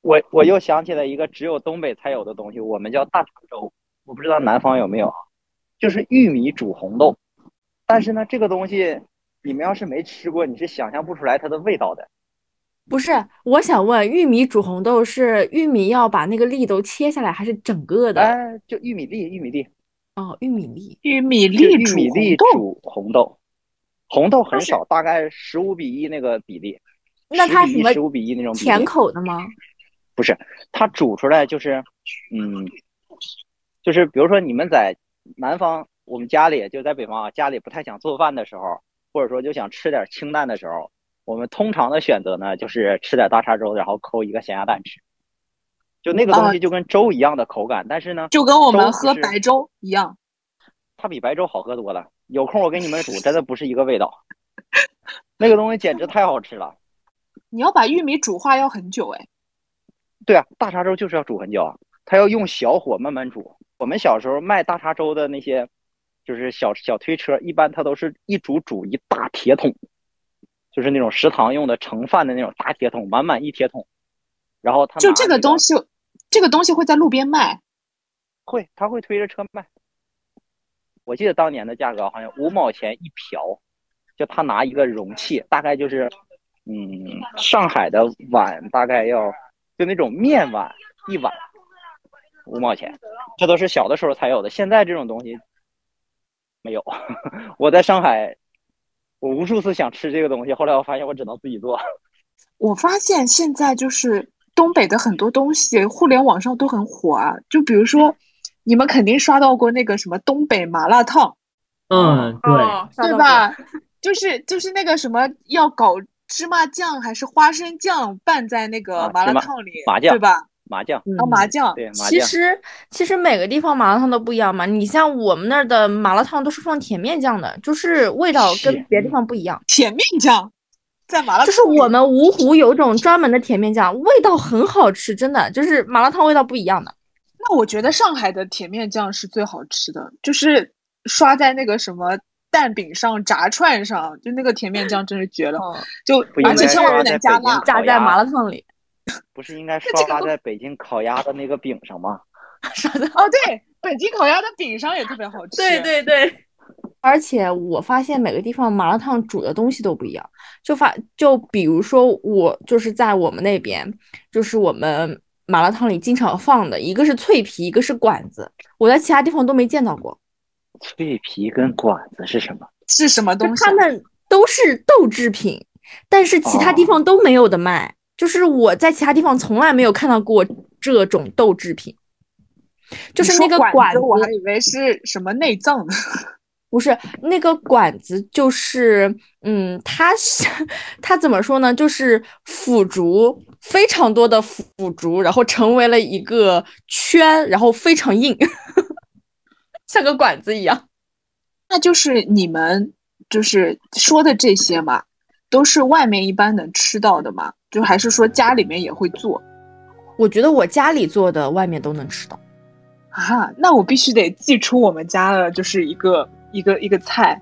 我我又想起了一个只有东北才有的东西，我们叫大碴粥，我不知道南方有没有，就是玉米煮红豆。但是呢，这个东西你们要是没吃过，你是想象不出来它的味道的。不是，我想问，玉米煮红豆是玉米要把那个粒都切下来，还是整个的？哎，就玉米粒，玉米粒，哦，玉米粒。玉米粒煮玉米粒红豆，煮红豆，红豆很少，大概十五比一那个比例，那它什么十比、十五比一那种比甜。口的吗？不是，它煮出来就是，嗯，就是比如说你们在南方，我们家里就在北方啊，家里不太想做饭的时候，或者说就想吃点清淡的时候，我们通常的选择呢就是吃点大碴粥，然后抠一个咸鸭蛋吃，就那个东西就跟粥一样的口感，但是呢，就跟我们喝白粥一样。它比白粥好喝多了。有空我给你们煮，真的不是一个味道，那个东西简直太好吃了。你要把玉米煮化要很久哎。对啊，大碴粥就是要煮很久啊，它要用小火慢慢煮。我们小时候卖大碴粥的那些，就是小小推车，一般它都是一煮煮一大铁桶，就是那种食堂用的盛饭的那种大铁桶，满满一铁桶。然后他就这个东西，这个东西会在路边卖。会，他会推着车卖。我记得当年的价格好像五毛钱一瓢，就他拿一个容器，大概就是嗯，上海的碗大概要就那种面碗一碗五毛钱，这都是小的时候才有的，现在这种东西没有。我在上海，我无数次想吃这个东西，后来我发现我只能自己做。我发现现在就是东北的很多东西，互联网上都很火啊。就比如说，你们肯定刷到过那个什么东北麻辣烫，嗯，对，哦对？吧？就是就是那个什么要搞芝麻酱还是花生酱拌在那个麻辣烫里，麻酱对吧？麻酱，然后麻酱，对麻酱，其实其实每个地方麻辣烫都不一样嘛。你像我们那儿的麻辣烫都是放甜面酱的，就是味道跟别的地方不一样。甜面酱在麻辣烫就是我们芜湖有种专门的甜面酱，味道很好吃，真的就是麻辣烫味道不一样的。那我觉得上海的甜面酱是最好吃的，就是刷在那个什么蛋饼上、炸串上，就那个甜面酱真是绝了。嗯，就而且千万不能加辣北京烤。炸在麻辣烫里。不是应该 刷在北京烤鸭的那个饼上吗？哦，对，北京烤鸭的饼上也特别好吃。对对对。而且我发现每个地方麻辣烫煮的东西都不一样，就发就比如说我就是在我们那边，就是我们麻辣烫里经常放的一个是脆皮，一个是管子，我在其他地方都没见到过。脆皮跟管子是什么？是什么东西啊？他们都是豆制品，但是其他地方都没有的卖。就是我在其他地方从来没有看到过这种豆制品，就是那个管子，我还以为是什么内脏呢。不是那个管子，就是嗯，它是它怎么说呢？就是腐竹非常多的腐竹，然后成为了一个圈，然后非常硬，像个管子一样。那就是你们就是说的这些嘛，都是外面一般能吃到的嘛？就还是说家里面也会做我觉得我家里做的，外面都能吃到。啊？那我必须得寄出我们家的，就是一个一个一个菜，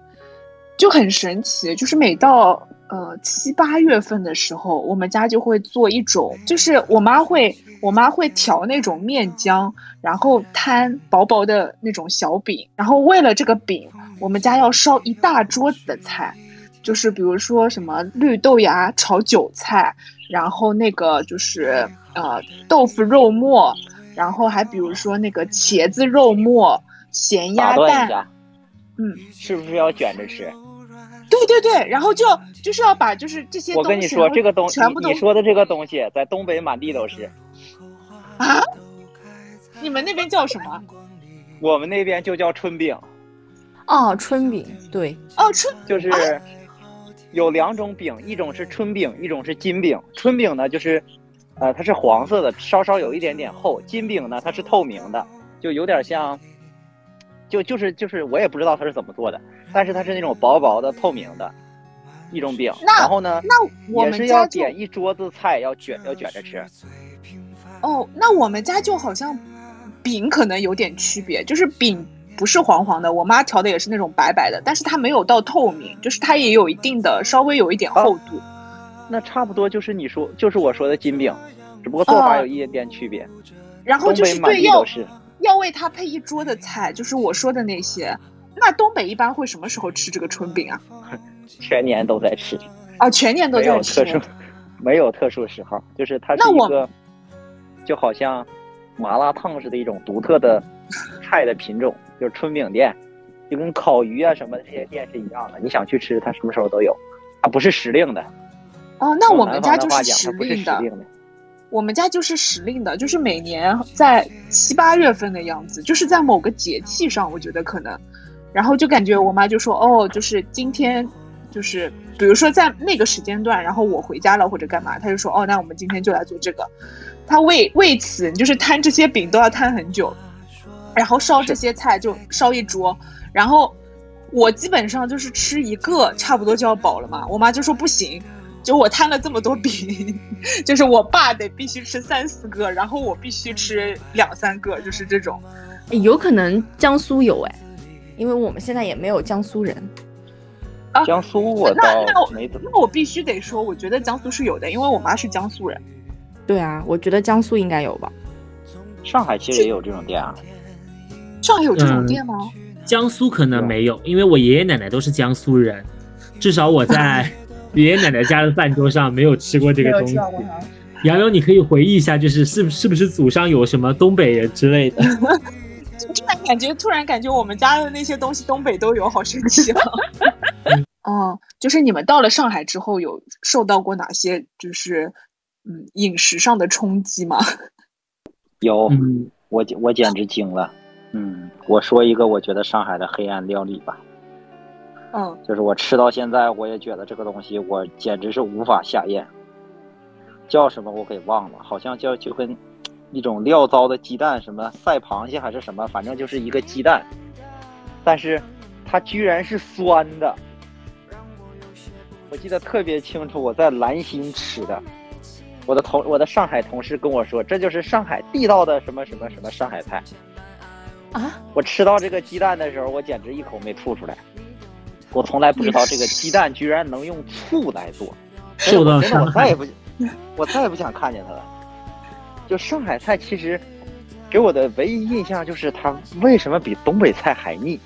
就很神奇，就是每到呃七八月份的时候，我们家就会做一种，就是我妈会我妈会调那种面浆，然后摊薄薄的那种小饼，然后为了这个饼，我们家要烧一大桌子的菜，就是比如说什么绿豆芽炒韭菜，然后那个就是呃豆腐肉末，然后还比如说那个茄子肉末、咸鸭蛋，嗯，是不是要卷着吃？对对对，然后就就是要把就是这些我跟你说，这个东全部都你你说的这个东西，在东北满地都是，啊，你们那边叫什么？我们那边就叫春饼，哦，春饼，对，哦，春就是有两种饼，一种是春饼，一种是金饼。春饼呢，就是呃，它是黄色的，稍稍有一点点厚；金饼呢，它是透明的，就有点像，就就是就是我也不知道它是怎么做的，但是它是那种薄薄的透明的一种饼。那然后呢，那我也是要点一桌子菜，要卷要卷着吃。哦，那我们家就好像饼可能有点区别，就是饼不是黄黄的，我妈调的也是那种白白的，但是它没有到透明，就是它也有一定的稍微有一点厚度。那差不多就是你说，就是我说的金饼，只不过做法哦有一点点区别。然后就是对要是。要为它配一桌的菜，就是我说的那些。那东北一般会什么时候吃这个春饼啊？全年都在吃，啊，全年都在吃没有特。殊，没有特殊时候，就是它是一个，就好像麻辣烫似的一种独特的菜的品种，就是春饼店，就跟烤鱼啊什么的这些店是一样的。你想去吃，它什么时候都有，它不是时令的。哦，那我们家就是。时令的。我们家就是时令的，就是每年在七八月份的样子，就是在某个节气上，我觉得可能，然后就感觉我妈就说，哦，就是今天，就是比如说在那个时间段，然后我回家了或者干嘛，她就说，哦，那我们今天就来做这个。她为为此就是摊这些饼都要摊很久，然后烧这些菜就烧一桌，然后我基本上就是吃一个差不多就要饱了嘛，我妈就说不行。就我摊了这么多饼，就是我爸得必须吃三四个，然后我必须吃两三个，就是这种。有可能江苏有哎，因为我们现在也没有江苏人。啊江苏我那那我那我必须得说，我觉得江苏是有的，因为我妈是江苏人。对啊，我觉得江苏应该有吧。上海其实也有这种店啊。上海有这种嗯店吗？江苏可能没有，因为我爷爷奶奶都是江苏人，至少我在 爷爷奶奶家的饭桌上没有吃过这个东西。杨柳，你可以回忆一下，就是是是不是祖上有什么东北人之类的？突然感觉，突然感觉我们家的那些东西东北都有，好神奇啊！哦，就是你们到了上海之后，有受到过哪些就是嗯饮食上的冲击吗？有，我我简直惊了。嗯，我说一个我觉得上海的黑暗料理吧。嗯，就是我吃到现在，我也觉得这个东西我简直是无法下咽。叫什么我给忘了，好像叫就跟一种料糟的鸡蛋，什么赛螃蟹还是什么，反正就是一个鸡蛋，但是它居然是酸的。我记得特别清楚，我在兰心吃的，我的同我的上海同事跟我说，这就是上海地道的什么什么什么上海菜。啊！我吃到这个鸡蛋的时候，我简直一口没吐出来。我从来不知道这个鸡蛋居然能用醋来做，受到我再也不。我再也不想看见它了。就上海菜，其实给我的唯一印象就是它为什么比东北菜还腻？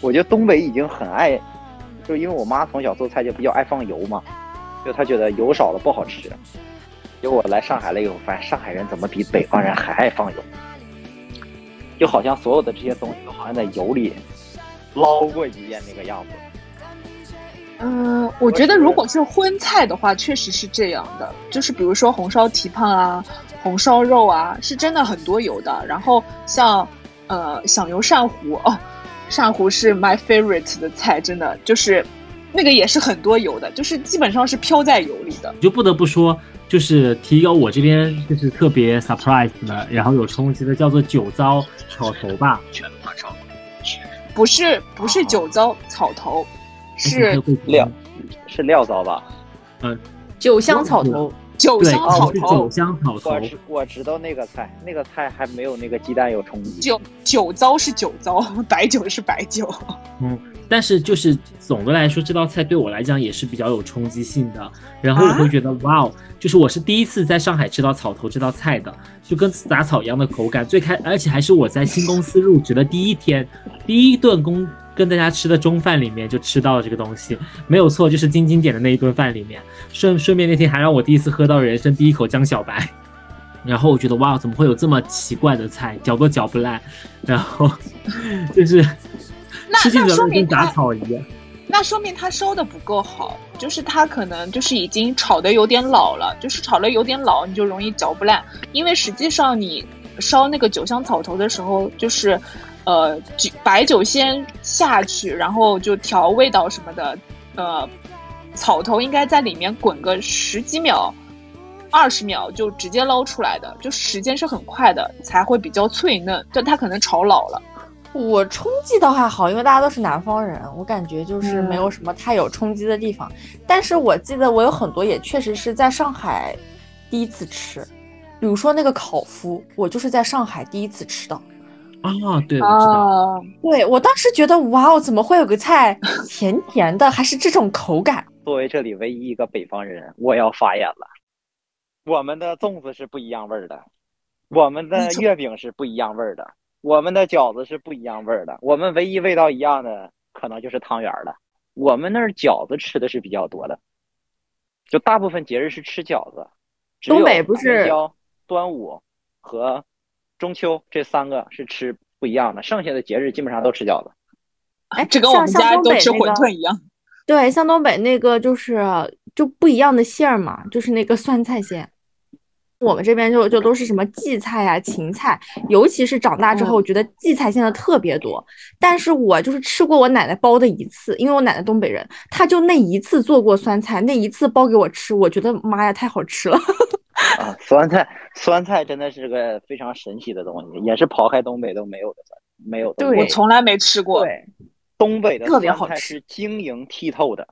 我觉得东北已经很爱，就因为我妈从小做菜就比较爱放油嘛，就她觉得油少了不好吃。结果我来上海了以后，发现上海人怎么比北方人还爱放油？就好像所有的这些东西都好像在油里捞过一遍那个样子。嗯，我觉得如果是荤菜的话，确实是这样的。就是比如说红烧蹄膀啊、红烧肉啊，是真的很多油的。然后像呃响油鳝糊哦，鳝糊是 my favorite 的菜，真的就是那个也是很多油的，就是基本上是飘在油里的。就不得不说，就是提高我这边就是特别 surprise 的，然后有冲击的，叫做酒糟炒头吧。不是不是酒糟草头。是料，是料糟吧？嗯，酒香草头，酒香草头，酒香草头。我知我知道那个菜，那个菜还没有那个鸡蛋有冲击。酒酒糟是酒糟，白酒是白酒。嗯，但是就是总的来说，这道菜对我来讲也是比较有冲击性的。然后我会觉得，哇哦，就是我是第一次在上海吃到草头这道菜的，就跟杂草一样的口感。最开，而且还是我在新公司入职的第一天，第一顿工。跟大家吃的中饭里面就吃到了这个东西，没有错，就是晶晶点的那一顿饭里面。顺顺便那天还让我第一次喝到人生第一口江小白，然后我觉得哇，怎么会有这么奇怪的菜，嚼都嚼不烂，然后 就是吃进去跟杂草一样。那说明它烧的不够好，就是它可能就是已经炒的有点老了，就是炒的有点老，你就容易嚼不烂。因为实际上你烧那个酒香草头的时候，就是。呃，酒白酒先下去，然后就调味道什么的。呃，草头应该在里面滚个十几秒、二十秒就直接捞出来的，就时间是很快的，才会比较脆嫩。就它可能炒老了。我冲击倒还好，因为大家都是南方人，我感觉就是没有什么太有冲击的地方。但是我记得我有很多也确实是在上海第一次吃，比如说那个烤麸，我就是在上海第一次吃的。啊，对，我知道。对我当时觉得，哇哦，怎么会有个菜甜甜的，还是这种口感？作为这里唯一一个北方人，我要发言了。我们的粽子是不一样味儿的，我们的月饼是不一样味儿的，我们的饺子是不一样味儿的。我们唯一味道一样的，可能就是汤圆了。我们那儿饺子吃的是比较多的，就大部分节日是吃饺子。东北不是端午和。中秋这三个是吃不一样的，剩下的节日基本上都吃饺子。哎，这跟我们家都吃馄饨一样。对，像东北那个就是就不一样的馅儿嘛，就是那个酸菜馅。我们这边就就都是什么荠菜啊、芹菜，尤其是长大之后，我觉得荠菜馅的特别多。但是我就是吃过我奶奶包的一次，因为我奶奶东北人，她就那一次做过酸菜，那一次包给我吃，我觉得妈呀，太好吃了。啊，酸菜，酸菜真的是个非常神奇的东西，也是刨开东北都没有的酸，没有的。我从来没吃过。对，东北的酸菜是晶莹剔透的。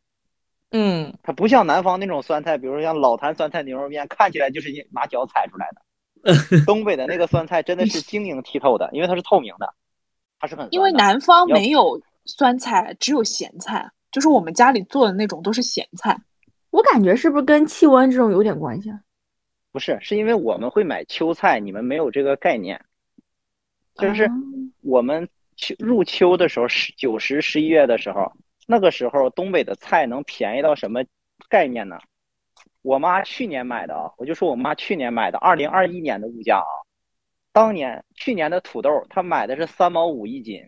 嗯，它不像南方那种酸菜，比如说像老坛酸菜牛肉面，看起来就是拿脚踩出来的。东北的那个酸菜真的是晶莹剔透的，因为它是透明的，它是很。因为南方没有酸菜，只有咸菜，就是我们家里做的那种都是咸菜。我感觉是不是跟气温这种有点关系啊？不是，是因为我们会买秋菜，你们没有这个概念。就是我们秋入秋的时候，十九十十一月的时候，那个时候东北的菜能便宜到什么概念呢？我妈去年买的啊，我就说我妈去年买的，二零二一年的物价啊，当年去年的土豆她买的是三毛五一斤，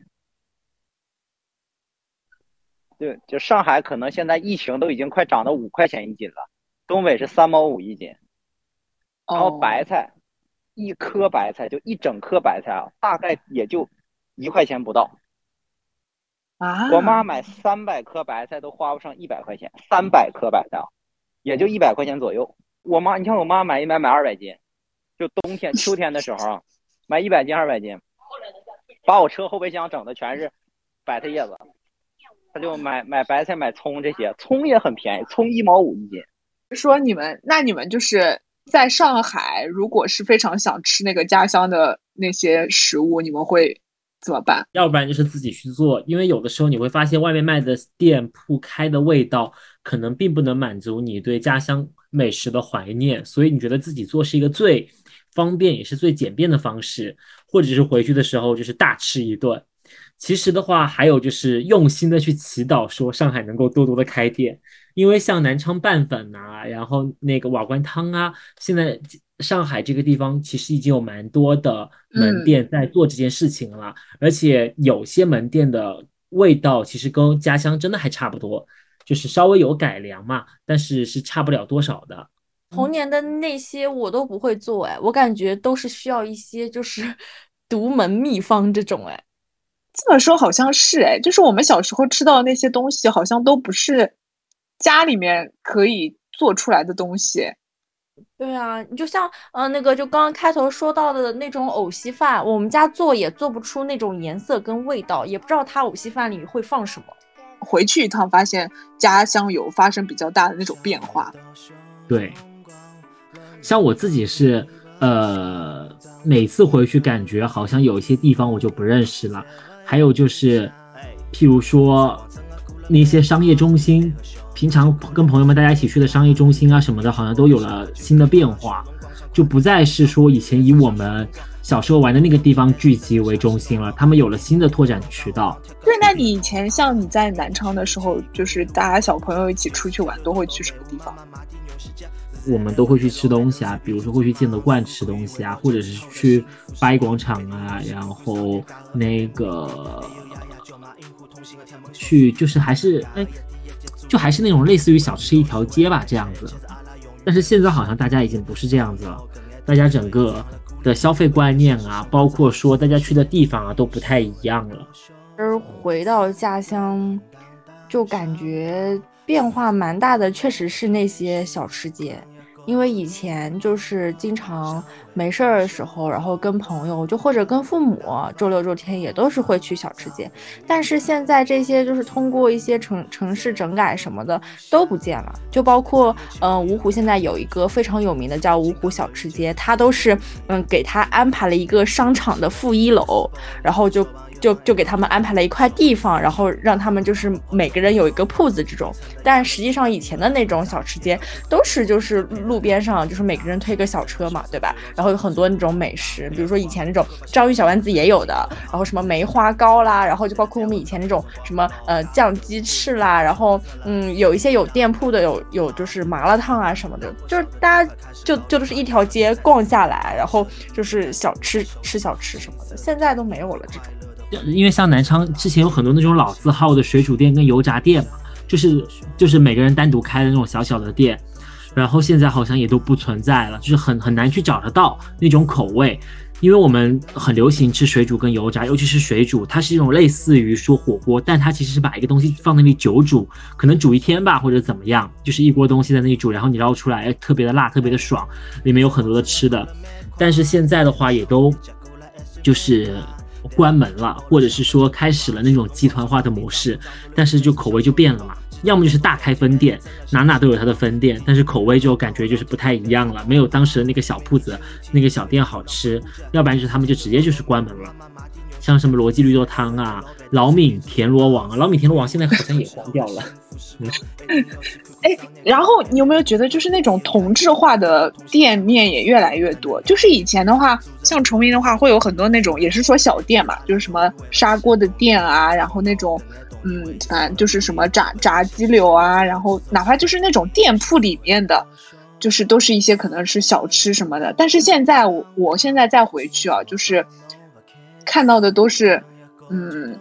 对，就上海可能现在疫情都已经快涨到五块钱一斤了，东北是三毛五一斤，然后白菜，一颗白菜就一整颗白菜啊，大概也就一块钱不到。啊，我妈买三百颗白菜都花不上一百块钱，三百颗白菜啊，也就一百块钱左右。我妈，你看我妈买一买买二百斤，就冬天秋天的时候啊，买一百斤二百斤，把我车后备箱整的全是白菜叶子。她就买买白菜买葱这些，葱也很便宜，葱一毛五一斤。说你们，那你们就是在上海，如果是非常想吃那个家乡的那些食物，你们会怎么办？要不然就是自己去做，因为有的时候你会发现外面卖的店铺开的味道可能并不能满足你对家乡美食的怀念，所以你觉得自己做是一个最方便也是最简便的方式，或者是回去的时候就是大吃一顿。其实的话，还有就是用心的去祈祷，说上海能够多多的开店，因为像南昌拌粉啊，然后那个瓦罐汤啊，现在上海这个地方其实已经有蛮多的门店在做这件事情了，而且有些门店的味道其实跟家乡真的还差不多，就是稍微有改良嘛，但是是差不了多少的。童年的那些我都不会做，哎，我感觉都是需要一些就是 独门秘方这种，哎。这么说好像是哎，就是我们小时候吃到的那些东西，好像都不是家里面可以做出来的东西。对啊，你就像呃那个，就刚刚开头说到的那种藕稀饭，我们家做也做不出那种颜色跟味道，也不知道它藕稀饭里会放什么。回去一趟，发现家乡有发生比较大的那种变化。对，像我自己是呃，每次回去感觉好像有一些地方我就不认识了。还有就是，譬如说那些商业中心，平常跟朋友们大家一起去的商业中心啊什么的，好像都有了新的变化，就不再是说以前以我们小时候玩的那个地方聚集为中心了，他们有了新的拓展渠道。对，那你以前像你在南昌的时候，就是大家小朋友一起出去玩，都会去什么地方？我们都会去吃东西啊，比如说会去建德观吃东西啊，或者是去八一广场啊，然后那个去就是还是哎，就还是那种类似于小吃一条街吧这样子。但是现在好像大家已经不是这样子了，大家整个的消费观念啊，包括说大家去的地方啊都不太一样了。而回到家乡，就感觉变化蛮大的，确实是那些小吃街。因为以前就是经常没事儿的时候，然后跟朋友就或者跟父母，周六周天也都是会去小吃街。但是现在这些就是通过一些城城市整改什么的都不见了，就包括嗯芜湖现在有一个非常有名的叫芜湖小吃街，它都是嗯给他安排了一个商场的负一楼，然后就。就就给他们安排了一块地方，然后让他们就是每个人有一个铺子这种。但实际上以前的那种小吃街都是就是路边上，就是每个人推个小车嘛，对吧？然后有很多那种美食，比如说以前那种章鱼小丸子也有的，然后什么梅花糕啦，然后就包括我们以前那种什么呃酱鸡翅啦，然后嗯有一些有店铺的有有就是麻辣烫啊什么的，就是大家就就都是一条街逛下来，然后就是小吃吃小吃什么的，现在都没有了这种。因为像南昌之前有很多那种老字号的水煮店跟油炸店嘛，就是就是每个人单独开的那种小小的店，然后现在好像也都不存在了，就是很很难去找得到那种口味。因为我们很流行吃水煮跟油炸，尤其是水煮，它是一种类似于说火锅，但它其实是把一个东西放那里久煮，可能煮一天吧或者怎么样，就是一锅东西在那里煮，然后你捞出来，特别的辣，特别的爽，里面有很多的吃的。但是现在的话也都就是。关门了，或者是说开始了那种集团化的模式，但是就口味就变了嘛。要么就是大开分店，哪哪都有它的分店，但是口味就感觉就是不太一样了，没有当时的那个小铺子、那个小店好吃。要不然就是他们就直接就是关门了。像什么罗记绿豆汤啊、老闽田螺王啊，老闽田螺王现在好像也关掉了。嗯 哎，然后你有没有觉得，就是那种同质化的店面也越来越多？就是以前的话，像崇明的话，会有很多那种，也是说小店嘛，就是什么砂锅的店啊，然后那种嗯，反正就是什么炸炸鸡柳啊，然后哪怕就是那种店铺里面的，就是都是一些可能是小吃什么的。但是现在我我现在再回去啊，就是看到的都是嗯。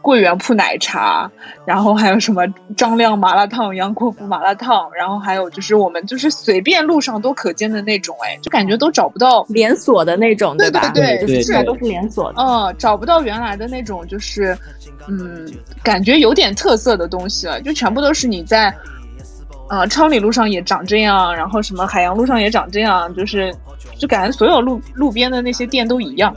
桂圆铺奶茶，然后还有什么张亮麻辣烫、杨国福麻辣烫，然后还有就是我们就是随便路上都可见的那种，哎，就感觉都找不到连锁的那种，对吧？对对，是都是连锁的。嗯，找不到原来的那种，就是嗯，感觉有点特色的东西了，就全部都是你在啊昌里路上也长这样，然后什么海洋路上也长这样，就是就感觉所有路路边的那些店都一样。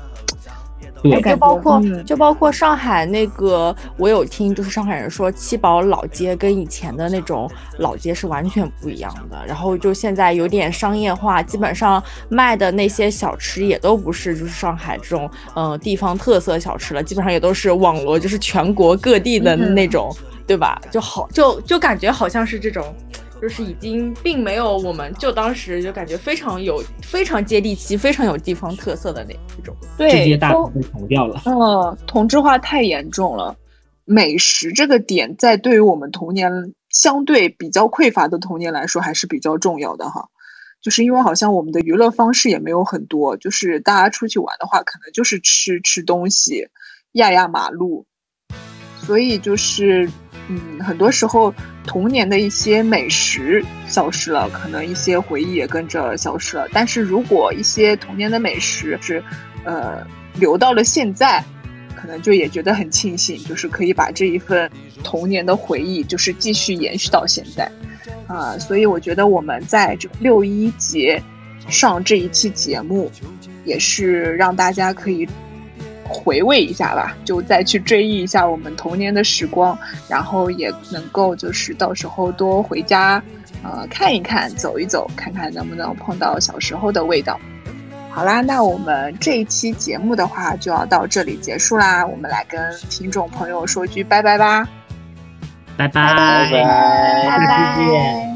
就包括就包括上海那个，我有听，就是上海人说七宝老街跟以前的那种老街是完全不一样的。然后就现在有点商业化，基本上卖的那些小吃也都不是就是上海这种嗯地方特色小吃了，基本上也都是网罗就是全国各地的那种，对吧？就好就就感觉好像是这种。就是已经并没有，我们就当时就感觉非常有、非常接地气、非常有地方特色的那一种，对，直接大被同掉了。嗯，同质化太严重了。美食这个点，在对于我们童年相对比较匮乏的童年来说，还是比较重要的哈。就是因为好像我们的娱乐方式也没有很多，就是大家出去玩的话，可能就是吃吃东西、压压马路，所以就是。嗯，很多时候童年的一些美食消失了，可能一些回忆也跟着消失了。但是如果一些童年的美食是，呃，留到了现在，可能就也觉得很庆幸，就是可以把这一份童年的回忆，就是继续延续到现在，啊，所以我觉得我们在这六一节上这一期节目，也是让大家可以。回味一下吧，就再去追忆一下我们童年的时光，然后也能够就是到时候多回家，呃，看一看，走一走，看看能不能碰到小时候的味道。好啦，那我们这一期节目的话就要到这里结束啦，我们来跟听众朋友说句拜拜吧，拜拜。拜拜。拜。